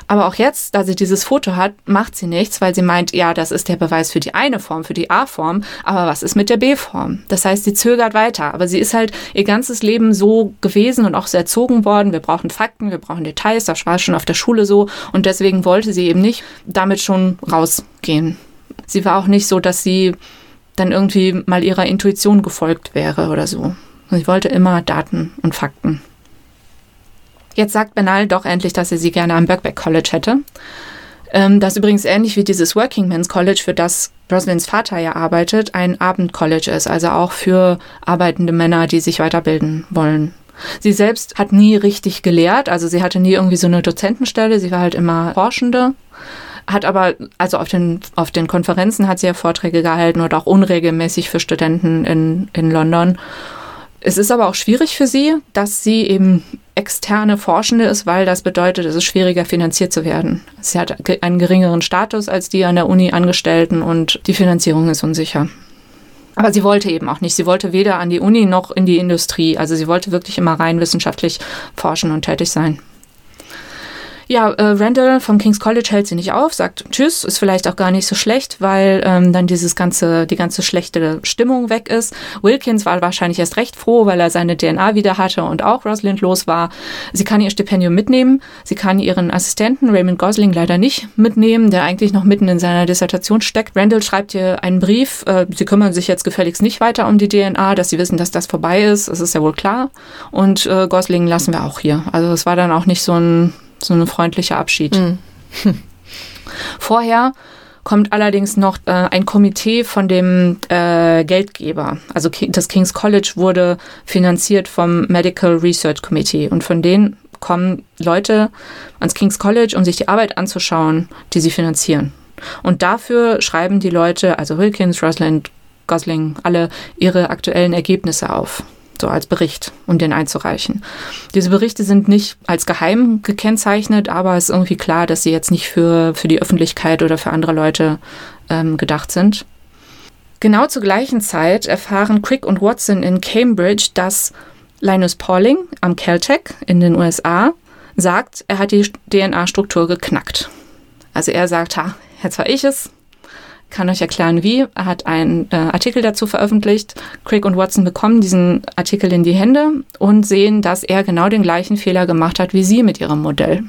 Aber auch jetzt, da sie dieses Foto hat, macht sie nichts, weil sie meint, ja, das ist der Beweis für die eine Form, für die A-Form, aber was ist mit der B-Form? Das heißt, sie zögert weiter, aber sie ist halt ihr ganzes Leben so gewesen und auch so erzogen worden. Wir brauchen Fakten, wir brauchen Details, das war schon auf der Schule so und deswegen wollte sie eben nicht damit schon rausgehen. Sie war auch nicht so, dass sie dann irgendwie mal ihrer Intuition gefolgt wäre oder so. Sie wollte immer Daten und Fakten. Jetzt sagt Benal doch endlich, dass er sie gerne am Birkbeck College hätte. Ähm, das übrigens ähnlich wie dieses Working Men's College, für das Rosalynds Vater ja arbeitet, ein Abendcollege ist, also auch für arbeitende Männer, die sich weiterbilden wollen. Sie selbst hat nie richtig gelehrt, also sie hatte nie irgendwie so eine Dozentenstelle, sie war halt immer Forschende hat aber, also auf den, auf den Konferenzen hat sie ja Vorträge gehalten oder auch unregelmäßig für Studenten in, in London. Es ist aber auch schwierig für sie, dass sie eben externe Forschende ist, weil das bedeutet, es ist schwieriger finanziert zu werden. Sie hat einen geringeren Status als die an der Uni Angestellten und die Finanzierung ist unsicher. Aber sie wollte eben auch nicht. Sie wollte weder an die Uni noch in die Industrie. Also sie wollte wirklich immer rein wissenschaftlich forschen und tätig sein. Ja, äh, Randall vom King's College hält sie nicht auf, sagt Tschüss, ist vielleicht auch gar nicht so schlecht, weil ähm, dann dieses ganze, die ganze schlechte Stimmung weg ist. Wilkins war wahrscheinlich erst recht froh, weil er seine DNA wieder hatte und auch Rosalind los war. Sie kann ihr Stipendium mitnehmen. Sie kann ihren Assistenten Raymond Gosling leider nicht mitnehmen, der eigentlich noch mitten in seiner Dissertation steckt. Randall schreibt ihr einen Brief. Äh, sie kümmern sich jetzt gefälligst nicht weiter um die DNA, dass sie wissen, dass das vorbei ist. Das ist ja wohl klar. Und äh, Gosling lassen wir auch hier. Also es war dann auch nicht so ein so ein freundlicher Abschied. Mhm. [laughs] Vorher kommt allerdings noch äh, ein Komitee von dem äh, Geldgeber. Also das King's College wurde finanziert vom Medical Research Committee und von denen kommen Leute ans King's College, um sich die Arbeit anzuschauen, die sie finanzieren. Und dafür schreiben die Leute, also Wilkins, Rosalind, Gosling, alle ihre aktuellen Ergebnisse auf so als Bericht, um den einzureichen. Diese Berichte sind nicht als geheim gekennzeichnet, aber es ist irgendwie klar, dass sie jetzt nicht für, für die Öffentlichkeit oder für andere Leute ähm, gedacht sind. Genau zur gleichen Zeit erfahren Crick und Watson in Cambridge, dass Linus Pauling am Caltech in den USA sagt, er hat die DNA-Struktur geknackt. Also er sagt, ha, jetzt war ich es, kann euch erklären, wie. Er hat einen äh, Artikel dazu veröffentlicht. Craig und Watson bekommen diesen Artikel in die Hände und sehen, dass er genau den gleichen Fehler gemacht hat wie sie mit ihrem Modell.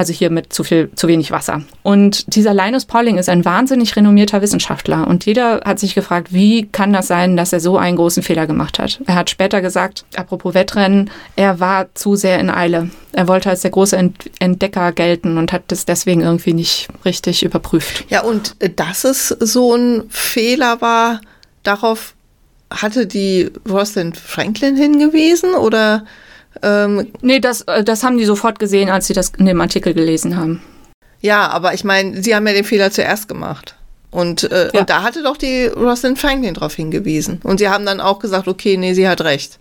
Also hier mit zu viel, zu wenig Wasser. Und dieser Linus Pauling ist ein wahnsinnig renommierter Wissenschaftler. Und jeder hat sich gefragt, wie kann das sein, dass er so einen großen Fehler gemacht hat? Er hat später gesagt, apropos Wettrennen, er war zu sehr in Eile. Er wollte als der große Entdecker gelten und hat das deswegen irgendwie nicht richtig überprüft. Ja, und dass es so ein Fehler war, darauf hatte die Rosalind Franklin hingewiesen oder ähm, nee, das, äh, das haben die sofort gesehen, als sie das in dem Artikel gelesen haben. Ja, aber ich meine, sie haben ja den Fehler zuerst gemacht. Und, äh, ja. und da hatte doch die Rosalind Franklin darauf hingewiesen. Und sie haben dann auch gesagt, okay, nee, sie hat recht.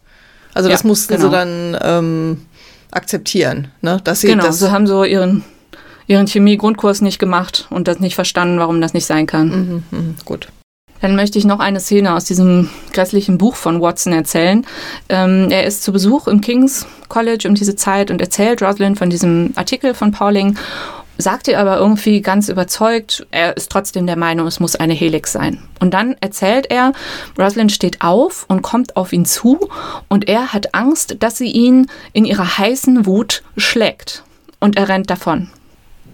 Also ja, das mussten genau. sie dann ähm, akzeptieren, ne? Dass sie genau, das sie haben so ihren, ihren Chemie-Grundkurs nicht gemacht und das nicht verstanden, warum das nicht sein kann. Mhm, mh, gut. Dann möchte ich noch eine Szene aus diesem grässlichen Buch von Watson erzählen. Ähm, er ist zu Besuch im King's College um diese Zeit und erzählt Rosalind von diesem Artikel von Pauling, sagt ihr aber irgendwie ganz überzeugt, er ist trotzdem der Meinung, es muss eine Helix sein. Und dann erzählt er, Rosalind steht auf und kommt auf ihn zu und er hat Angst, dass sie ihn in ihrer heißen Wut schlägt. Und er rennt davon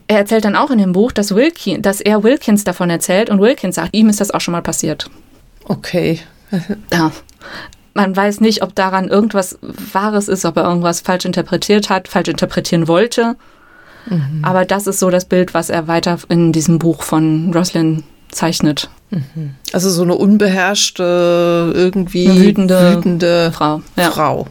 er erzählt dann auch in dem Buch, dass, Wilkin, dass er Wilkins davon erzählt und Wilkins sagt, ihm ist das auch schon mal passiert. Okay. ja. Man weiß nicht, ob daran irgendwas Wahres ist, ob er irgendwas falsch interpretiert hat, falsch interpretieren wollte. Mhm. Aber das ist so das Bild, was er weiter in diesem Buch von Roslyn zeichnet. Mhm. Also so eine unbeherrschte, irgendwie wütende, wütende Frau. Ja. Frau.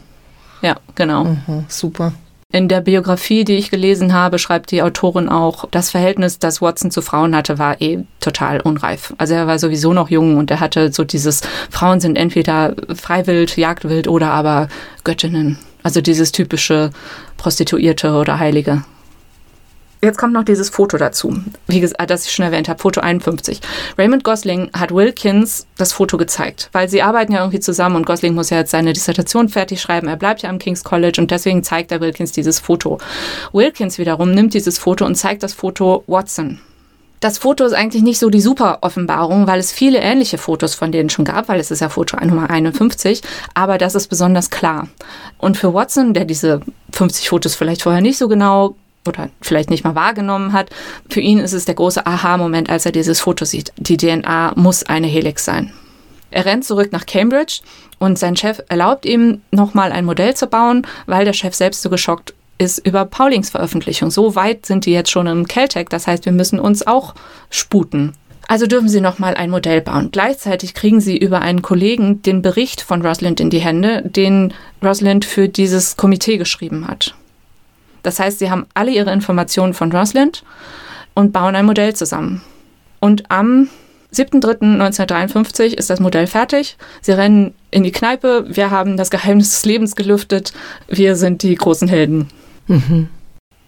Ja, genau. Mhm. Super. In der Biografie, die ich gelesen habe, schreibt die Autorin auch, das Verhältnis, das Watson zu Frauen hatte, war eh total unreif. Also er war sowieso noch jung und er hatte so dieses, Frauen sind entweder Freiwild, Jagdwild oder aber Göttinnen. Also dieses typische Prostituierte oder Heilige. Jetzt kommt noch dieses Foto dazu, wie gesagt, das ich schon erwähnt habe, Foto 51. Raymond Gosling hat Wilkins das Foto gezeigt, weil sie arbeiten ja irgendwie zusammen und Gosling muss ja jetzt seine Dissertation fertig schreiben. Er bleibt ja am King's College und deswegen zeigt er Wilkins dieses Foto. Wilkins wiederum nimmt dieses Foto und zeigt das Foto Watson. Das Foto ist eigentlich nicht so die super Offenbarung, weil es viele ähnliche Fotos von denen schon gab, weil es ist ja Foto Nummer 51, aber das ist besonders klar. Und für Watson, der diese 50 Fotos vielleicht vorher nicht so genau oder vielleicht nicht mal wahrgenommen hat. Für ihn ist es der große Aha-Moment, als er dieses Foto sieht. Die DNA muss eine Helix sein. Er rennt zurück nach Cambridge und sein Chef erlaubt ihm, nochmal ein Modell zu bauen, weil der Chef selbst so geschockt ist über Paulings Veröffentlichung. So weit sind die jetzt schon im Caltech, das heißt, wir müssen uns auch sputen. Also dürfen sie nochmal ein Modell bauen. Gleichzeitig kriegen sie über einen Kollegen den Bericht von Rosalind in die Hände, den Rosalind für dieses Komitee geschrieben hat. Das heißt, sie haben alle ihre Informationen von Rosalind und bauen ein Modell zusammen. Und am 7.3.1953 ist das Modell fertig. Sie rennen in die Kneipe. Wir haben das Geheimnis des Lebens gelüftet. Wir sind die großen Helden. Mhm.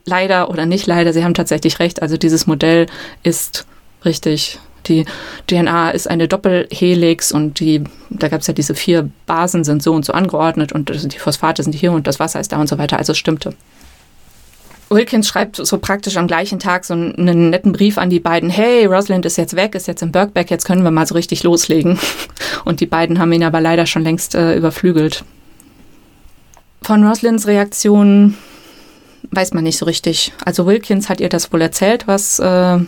Leider oder nicht leider, Sie haben tatsächlich recht. Also dieses Modell ist richtig. Die DNA ist eine Doppelhelix und die, da gab es ja diese vier Basen, sind so und so angeordnet und die Phosphate sind hier und das Wasser ist da und so weiter. Also es stimmte. Wilkins schreibt so praktisch am gleichen Tag so einen netten Brief an die beiden. Hey, Rosalind ist jetzt weg, ist jetzt im Birkbeck, jetzt können wir mal so richtig loslegen. [laughs] Und die beiden haben ihn aber leider schon längst äh, überflügelt. Von Rosalinds Reaktion weiß man nicht so richtig. Also Wilkins hat ihr das wohl erzählt, was äh,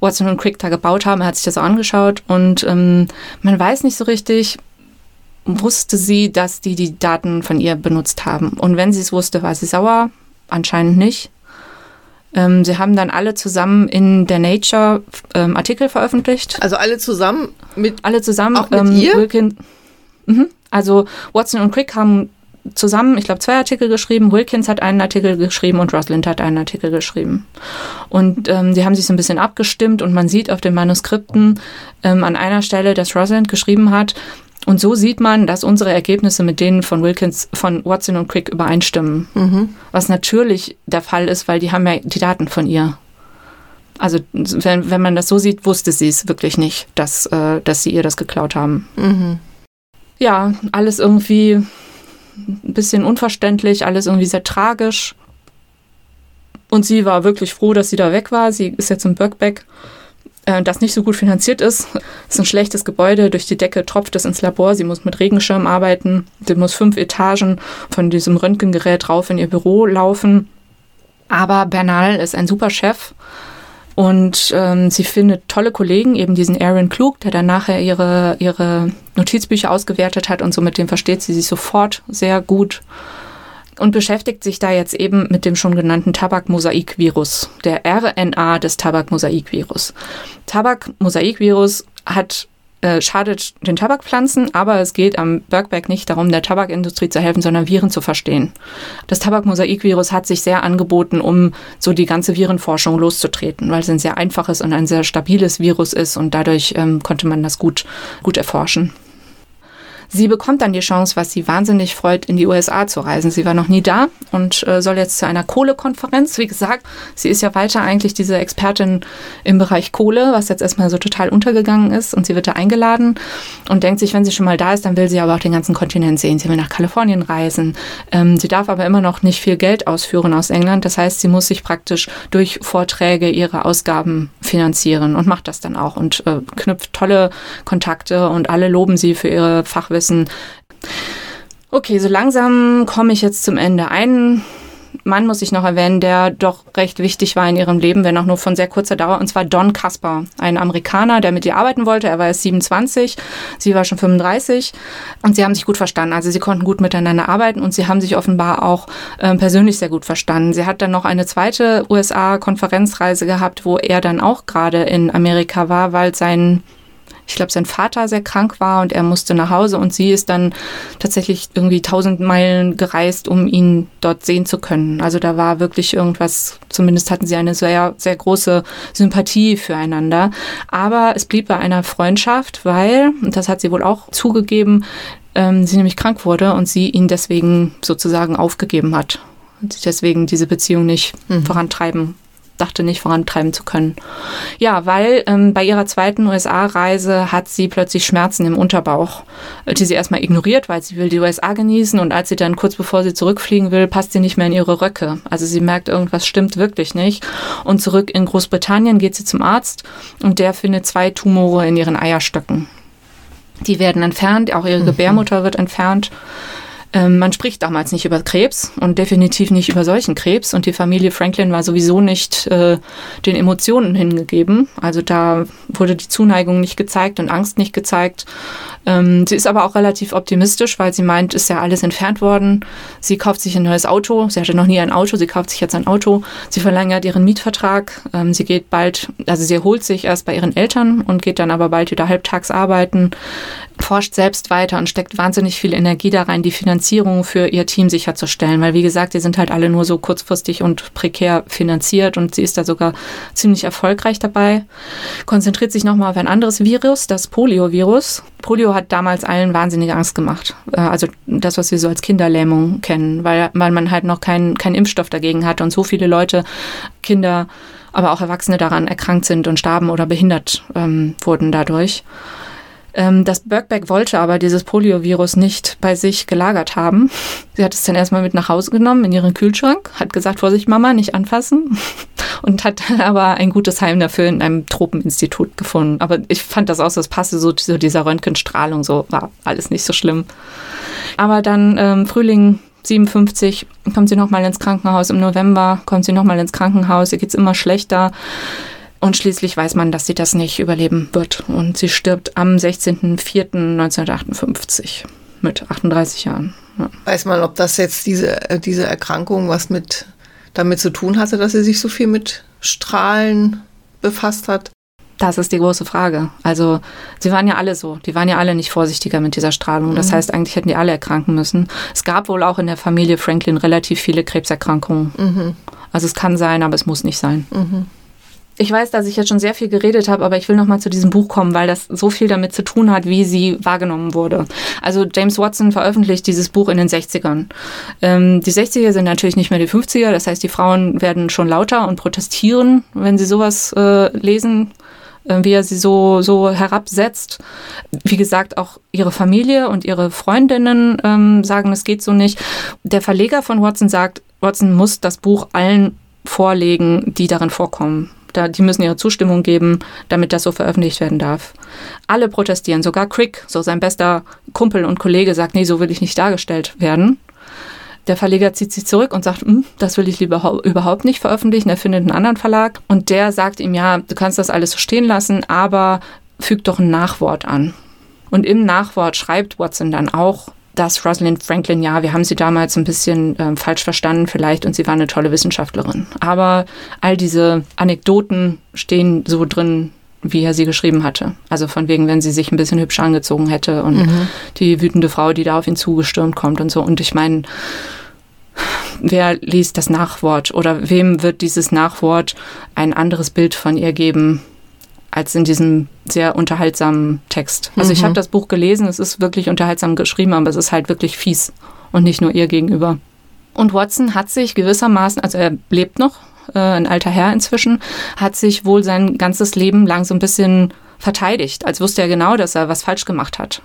Watson und Crick da gebaut haben. Er hat sich das auch angeschaut und ähm, man weiß nicht so richtig, wusste sie, dass die die Daten von ihr benutzt haben. Und wenn sie es wusste, war sie sauer anscheinend nicht. Ähm, sie haben dann alle zusammen in der Nature ähm, Artikel veröffentlicht. Also alle zusammen mit alle zusammen. Auch mit ähm, ihr? Wilkin, mhm. Also Watson und Crick haben zusammen, ich glaube, zwei Artikel geschrieben. Wilkins hat einen Artikel geschrieben und Rosalind hat einen Artikel geschrieben. Und ähm, die haben sich so ein bisschen abgestimmt und man sieht auf den Manuskripten ähm, an einer Stelle, dass Rosalind geschrieben hat, und so sieht man, dass unsere Ergebnisse mit denen von Wilkins, von Watson und Crick übereinstimmen. Mhm. Was natürlich der Fall ist, weil die haben ja die Daten von ihr. Also wenn, wenn man das so sieht, wusste sie es wirklich nicht, dass, äh, dass sie ihr das geklaut haben. Mhm. Ja, alles irgendwie ein bisschen unverständlich, alles irgendwie sehr tragisch. Und sie war wirklich froh, dass sie da weg war. Sie ist jetzt im Birkbeck, das nicht so gut finanziert ist. [laughs] Es ist ein schlechtes Gebäude, durch die Decke tropft es ins Labor. Sie muss mit Regenschirm arbeiten. Sie muss fünf Etagen von diesem Röntgengerät rauf in ihr Büro laufen. Aber Bernal ist ein super Chef. Und ähm, sie findet tolle Kollegen, eben diesen Aaron Klug, der dann nachher ihre, ihre Notizbücher ausgewertet hat und so mit dem versteht sie sich sofort sehr gut und beschäftigt sich da jetzt eben mit dem schon genannten Tabakmosaikvirus, der RNA des Tabakmosaikvirus. Tabakmosaikvirus hat äh, schadet den Tabakpflanzen, aber es geht am Bergberg nicht darum, der Tabakindustrie zu helfen, sondern Viren zu verstehen. Das Tabakmosaikvirus hat sich sehr angeboten, um so die ganze Virenforschung loszutreten, weil es ein sehr einfaches und ein sehr stabiles Virus ist und dadurch ähm, konnte man das gut, gut erforschen. Sie bekommt dann die Chance, was sie wahnsinnig freut, in die USA zu reisen. Sie war noch nie da und äh, soll jetzt zu einer Kohlekonferenz. Wie gesagt, sie ist ja weiter eigentlich diese Expertin im Bereich Kohle, was jetzt erstmal so total untergegangen ist. Und sie wird da eingeladen und denkt sich, wenn sie schon mal da ist, dann will sie aber auch den ganzen Kontinent sehen. Sie will nach Kalifornien reisen. Ähm, sie darf aber immer noch nicht viel Geld ausführen aus England. Das heißt, sie muss sich praktisch durch Vorträge ihre Ausgaben finanzieren und macht das dann auch und äh, knüpft tolle Kontakte und alle loben sie für ihre Fachwissen wissen. Okay, so langsam komme ich jetzt zum Ende. Einen Mann muss ich noch erwähnen, der doch recht wichtig war in ihrem Leben, wenn auch nur von sehr kurzer Dauer, und zwar Don Kasper, ein Amerikaner, der mit ihr arbeiten wollte. Er war erst 27, sie war schon 35 und sie haben sich gut verstanden. Also sie konnten gut miteinander arbeiten und sie haben sich offenbar auch äh, persönlich sehr gut verstanden. Sie hat dann noch eine zweite USA-Konferenzreise gehabt, wo er dann auch gerade in Amerika war, weil sein ich glaube, sein Vater sehr krank war und er musste nach Hause und sie ist dann tatsächlich irgendwie tausend Meilen gereist, um ihn dort sehen zu können. Also da war wirklich irgendwas, zumindest hatten sie eine sehr, sehr große Sympathie füreinander. Aber es blieb bei einer Freundschaft, weil, und das hat sie wohl auch zugegeben, ähm, sie nämlich krank wurde und sie ihn deswegen sozusagen aufgegeben hat und deswegen diese Beziehung nicht mhm. vorantreiben dachte nicht vorantreiben zu können. Ja, weil ähm, bei ihrer zweiten USA-Reise hat sie plötzlich Schmerzen im Unterbauch, äh, die sie erstmal ignoriert, weil sie will die USA genießen und als sie dann kurz bevor sie zurückfliegen will, passt sie nicht mehr in ihre Röcke. Also sie merkt, irgendwas stimmt wirklich nicht. Und zurück in Großbritannien geht sie zum Arzt und der findet zwei Tumore in ihren Eierstöcken. Die werden entfernt, auch ihre mhm. Gebärmutter wird entfernt. Ähm, man spricht damals nicht über Krebs und definitiv nicht über solchen Krebs. Und die Familie Franklin war sowieso nicht äh, den Emotionen hingegeben. Also da wurde die Zuneigung nicht gezeigt und Angst nicht gezeigt. Ähm, sie ist aber auch relativ optimistisch, weil sie meint, ist ja alles entfernt worden. Sie kauft sich ein neues Auto. Sie hatte noch nie ein Auto. Sie kauft sich jetzt ein Auto. Sie verlängert ihren Mietvertrag. Ähm, sie geht bald, also sie erholt sich erst bei ihren Eltern und geht dann aber bald wieder halbtags arbeiten forscht selbst weiter und steckt wahnsinnig viel Energie da rein, die Finanzierung für ihr Team sicherzustellen. Weil, wie gesagt, die sind halt alle nur so kurzfristig und prekär finanziert und sie ist da sogar ziemlich erfolgreich dabei. Konzentriert sich nochmal auf ein anderes Virus, das Poliovirus. Polio hat damals allen wahnsinnige Angst gemacht. Äh, also das, was wir so als Kinderlähmung kennen, weil, weil man halt noch keinen kein Impfstoff dagegen hatte und so viele Leute, Kinder, aber auch Erwachsene daran erkrankt sind und starben oder behindert ähm, wurden dadurch. Ähm, das Birkbeck wollte aber dieses Poliovirus nicht bei sich gelagert haben. Sie hat es dann erstmal mit nach Hause genommen in ihren Kühlschrank, hat gesagt, Vorsicht Mama, nicht anfassen [laughs] und hat aber ein gutes Heim dafür in einem Tropeninstitut gefunden. Aber ich fand das auch so, es passte so zu dieser Röntgenstrahlung, so war alles nicht so schlimm. Aber dann ähm, Frühling 57 kommt sie nochmal ins Krankenhaus. Im November kommt sie nochmal ins Krankenhaus. Ihr geht es immer schlechter. Und schließlich weiß man, dass sie das nicht überleben wird. Und sie stirbt am 16.04.1958 mit 38 Jahren. Ja. Weiß man, ob das jetzt diese, äh, diese Erkrankung was mit damit zu tun hatte, dass sie sich so viel mit Strahlen befasst hat? Das ist die große Frage. Also, sie waren ja alle so. Die waren ja alle nicht vorsichtiger mit dieser Strahlung. Das mhm. heißt, eigentlich hätten die alle erkranken müssen. Es gab wohl auch in der Familie Franklin relativ viele Krebserkrankungen. Mhm. Also, es kann sein, aber es muss nicht sein. Mhm. Ich weiß, dass ich jetzt schon sehr viel geredet habe, aber ich will noch mal zu diesem Buch kommen, weil das so viel damit zu tun hat, wie sie wahrgenommen wurde. Also James Watson veröffentlicht dieses Buch in den 60ern. Ähm, die 60er sind natürlich nicht mehr die 50er, das heißt, die Frauen werden schon lauter und protestieren, wenn sie sowas äh, lesen äh, wie er sie so, so herabsetzt. Wie gesagt, auch ihre Familie und ihre Freundinnen ähm, sagen, es geht so nicht. Der Verleger von Watson sagt, Watson muss das Buch allen vorlegen, die darin vorkommen. Da, die müssen ihre Zustimmung geben, damit das so veröffentlicht werden darf. Alle protestieren, sogar Crick, so sein bester Kumpel und Kollege, sagt, nee, so will ich nicht dargestellt werden. Der Verleger zieht sich zurück und sagt, hm, das will ich lieber überhaupt nicht veröffentlichen. Er findet einen anderen Verlag. Und der sagt ihm, ja, du kannst das alles so stehen lassen, aber füg doch ein Nachwort an. Und im Nachwort schreibt Watson dann auch, dass Rosalind Franklin, ja, wir haben sie damals ein bisschen äh, falsch verstanden vielleicht und sie war eine tolle Wissenschaftlerin. Aber all diese Anekdoten stehen so drin, wie er sie geschrieben hatte. Also von wegen, wenn sie sich ein bisschen hübsch angezogen hätte und mhm. die wütende Frau, die da auf ihn zugestürmt kommt und so. Und ich meine, wer liest das Nachwort oder wem wird dieses Nachwort ein anderes Bild von ihr geben, als in diesem sehr unterhaltsamen Text. Also mhm. ich habe das Buch gelesen, es ist wirklich unterhaltsam geschrieben, aber es ist halt wirklich fies und nicht nur ihr gegenüber. Und Watson hat sich gewissermaßen, also er lebt noch, äh, ein alter Herr inzwischen, hat sich wohl sein ganzes Leben lang so ein bisschen verteidigt, als wusste er genau, dass er was falsch gemacht hat.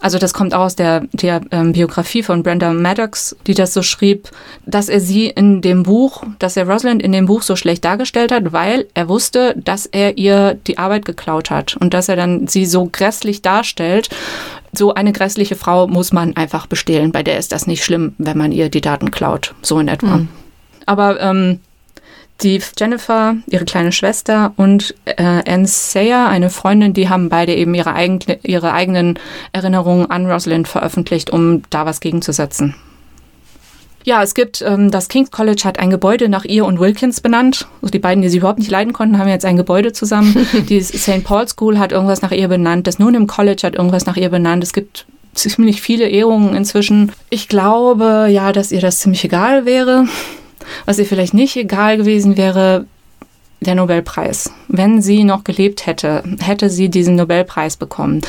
Also das kommt auch aus der, der ähm, Biografie von Brenda Maddox, die das so schrieb, dass er sie in dem Buch, dass er Rosalind in dem Buch so schlecht dargestellt hat, weil er wusste, dass er ihr die Arbeit geklaut hat und dass er dann sie so grässlich darstellt. So eine grässliche Frau muss man einfach bestehlen, bei der ist das nicht schlimm, wenn man ihr die Daten klaut, so in etwa. Mhm. Aber ähm, die Jennifer, ihre kleine Schwester und äh, Anne Sayer, eine Freundin, die haben beide eben ihre, eigen, ihre eigenen Erinnerungen an Rosalind veröffentlicht, um da was gegenzusetzen. Ja, es gibt, ähm, das King's College hat ein Gebäude nach ihr und Wilkins benannt. Also die beiden, die sie überhaupt nicht leiden konnten, haben jetzt ein Gebäude zusammen. [laughs] die St. Paul School hat irgendwas nach ihr benannt. Das Newnham College hat irgendwas nach ihr benannt. Es gibt ziemlich viele Ehrungen inzwischen. Ich glaube, ja, dass ihr das ziemlich egal wäre. Was ihr vielleicht nicht egal gewesen wäre, der Nobelpreis. Wenn sie noch gelebt hätte, hätte sie diesen Nobelpreis bekommen.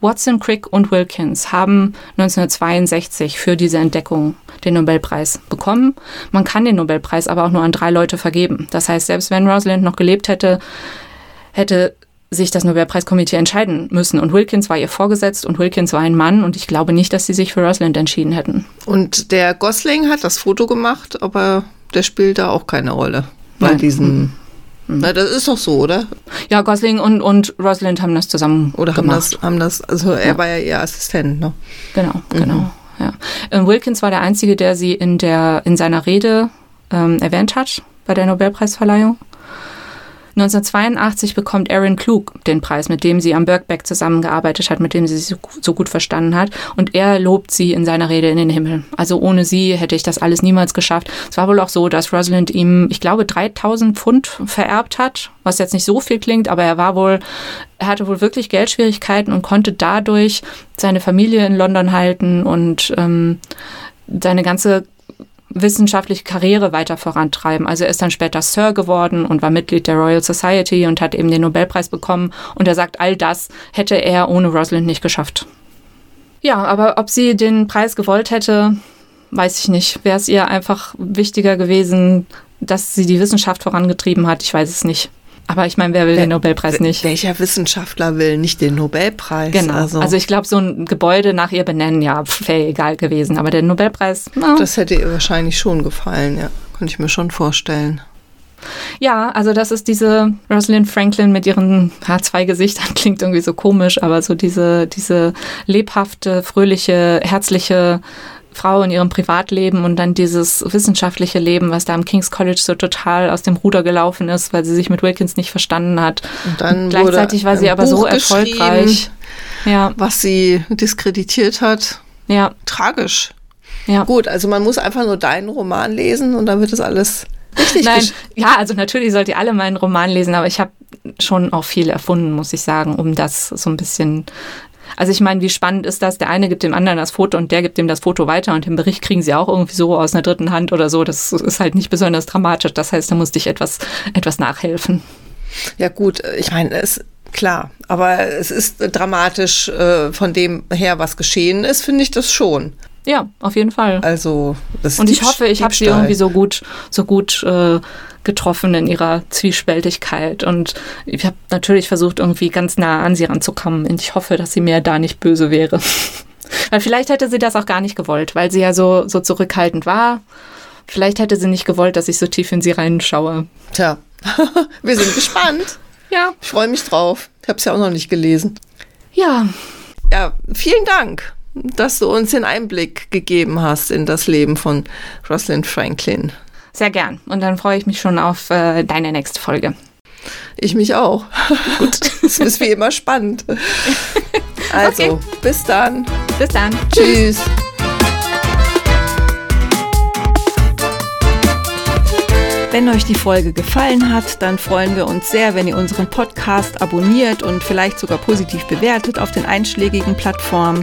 Watson, Crick und Wilkins haben 1962 für diese Entdeckung den Nobelpreis bekommen. Man kann den Nobelpreis aber auch nur an drei Leute vergeben. Das heißt, selbst wenn Rosalind noch gelebt hätte, hätte sich das Nobelpreiskomitee entscheiden müssen. Und Wilkins war ihr vorgesetzt und Wilkins war ein Mann und ich glaube nicht, dass sie sich für Rosalind entschieden hätten. Und der Gosling hat das Foto gemacht, aber der spielt da auch keine Rolle bei Nein. diesen. Mhm. Na, das ist doch so, oder? Ja, Gosling und, und Rosalind haben das zusammen Oder haben gemacht. das, haben das, also er ja. war ja ihr Assistent, ne? Genau, mhm. genau. Ja. Ähm, Wilkins war der Einzige, der sie in, der, in seiner Rede ähm, erwähnt hat bei der Nobelpreisverleihung. 1982 bekommt Erin Klug den Preis, mit dem sie am Birkbeck zusammengearbeitet hat, mit dem sie sich so gut verstanden hat. Und er lobt sie in seiner Rede in den Himmel. Also ohne sie hätte ich das alles niemals geschafft. Es war wohl auch so, dass Rosalind ihm, ich glaube, 3000 Pfund vererbt hat, was jetzt nicht so viel klingt, aber er war wohl, er hatte wohl wirklich Geldschwierigkeiten und konnte dadurch seine Familie in London halten und ähm, seine ganze wissenschaftliche Karriere weiter vorantreiben. Also er ist dann später Sir geworden und war Mitglied der Royal Society und hat eben den Nobelpreis bekommen. Und er sagt, all das hätte er ohne Rosalind nicht geschafft. Ja, aber ob sie den Preis gewollt hätte, weiß ich nicht. Wäre es ihr einfach wichtiger gewesen, dass sie die Wissenschaft vorangetrieben hat? Ich weiß es nicht. Aber ich meine, wer will wer, den Nobelpreis nicht? Welcher Wissenschaftler will nicht den Nobelpreis? Genau. Also, also ich glaube, so ein Gebäude nach ihr benennen, ja, wäre egal gewesen. Aber der Nobelpreis, no. Das hätte ihr wahrscheinlich schon gefallen, ja. Könnte ich mir schon vorstellen. Ja, also das ist diese Rosalind Franklin mit ihren H2-Gesichtern, [laughs] klingt irgendwie so komisch, aber so diese, diese lebhafte, fröhliche, herzliche Frau in ihrem Privatleben und dann dieses wissenschaftliche Leben, was da am King's College so total aus dem Ruder gelaufen ist, weil sie sich mit Wilkins nicht verstanden hat. Und dann und gleichzeitig war sie aber Buch so erfolgreich, ja. was sie diskreditiert hat. Ja. Tragisch. Ja. Gut, also man muss einfach nur deinen Roman lesen und dann wird das alles richtig. Nein, ja, also natürlich sollt ihr alle meinen Roman lesen, aber ich habe schon auch viel erfunden, muss ich sagen, um das so ein bisschen also ich meine, wie spannend ist das? Der eine gibt dem anderen das Foto und der gibt dem das Foto weiter und den Bericht kriegen sie auch irgendwie so aus einer dritten Hand oder so. Das ist halt nicht besonders dramatisch. Das heißt, da musste ich etwas, etwas nachhelfen. Ja gut, ich meine, es klar, aber es ist dramatisch äh, von dem her, was geschehen ist, finde ich das schon. Ja, auf jeden Fall. Also, das Und ich hoffe, ich habe sie irgendwie so gut, so gut äh, getroffen in ihrer Zwiespältigkeit. Und ich habe natürlich versucht, irgendwie ganz nah an sie ranzukommen. Und ich hoffe, dass sie mir da nicht böse wäre. [laughs] weil vielleicht hätte sie das auch gar nicht gewollt, weil sie ja so, so zurückhaltend war. Vielleicht hätte sie nicht gewollt, dass ich so tief in sie reinschaue. Tja, [laughs] wir sind gespannt. Ja, Ich freue mich drauf. Ich habe es ja auch noch nicht gelesen. ja, Ja, vielen Dank, dass du uns den Einblick gegeben hast in das Leben von Rosalind Franklin. sehr gern. Und dann freue ich mich schon auf äh, deine nächste Folge. Ich mich auch. [laughs] Gut. Es ist wie immer spannend. [laughs] Also, Okay. bis dann. Bis dann. Tschüss. Wenn euch die Folge gefallen hat, dann freuen wir uns sehr, wenn ihr unseren Podcast abonniert und vielleicht sogar positiv bewertet auf den einschlägigen Plattformen.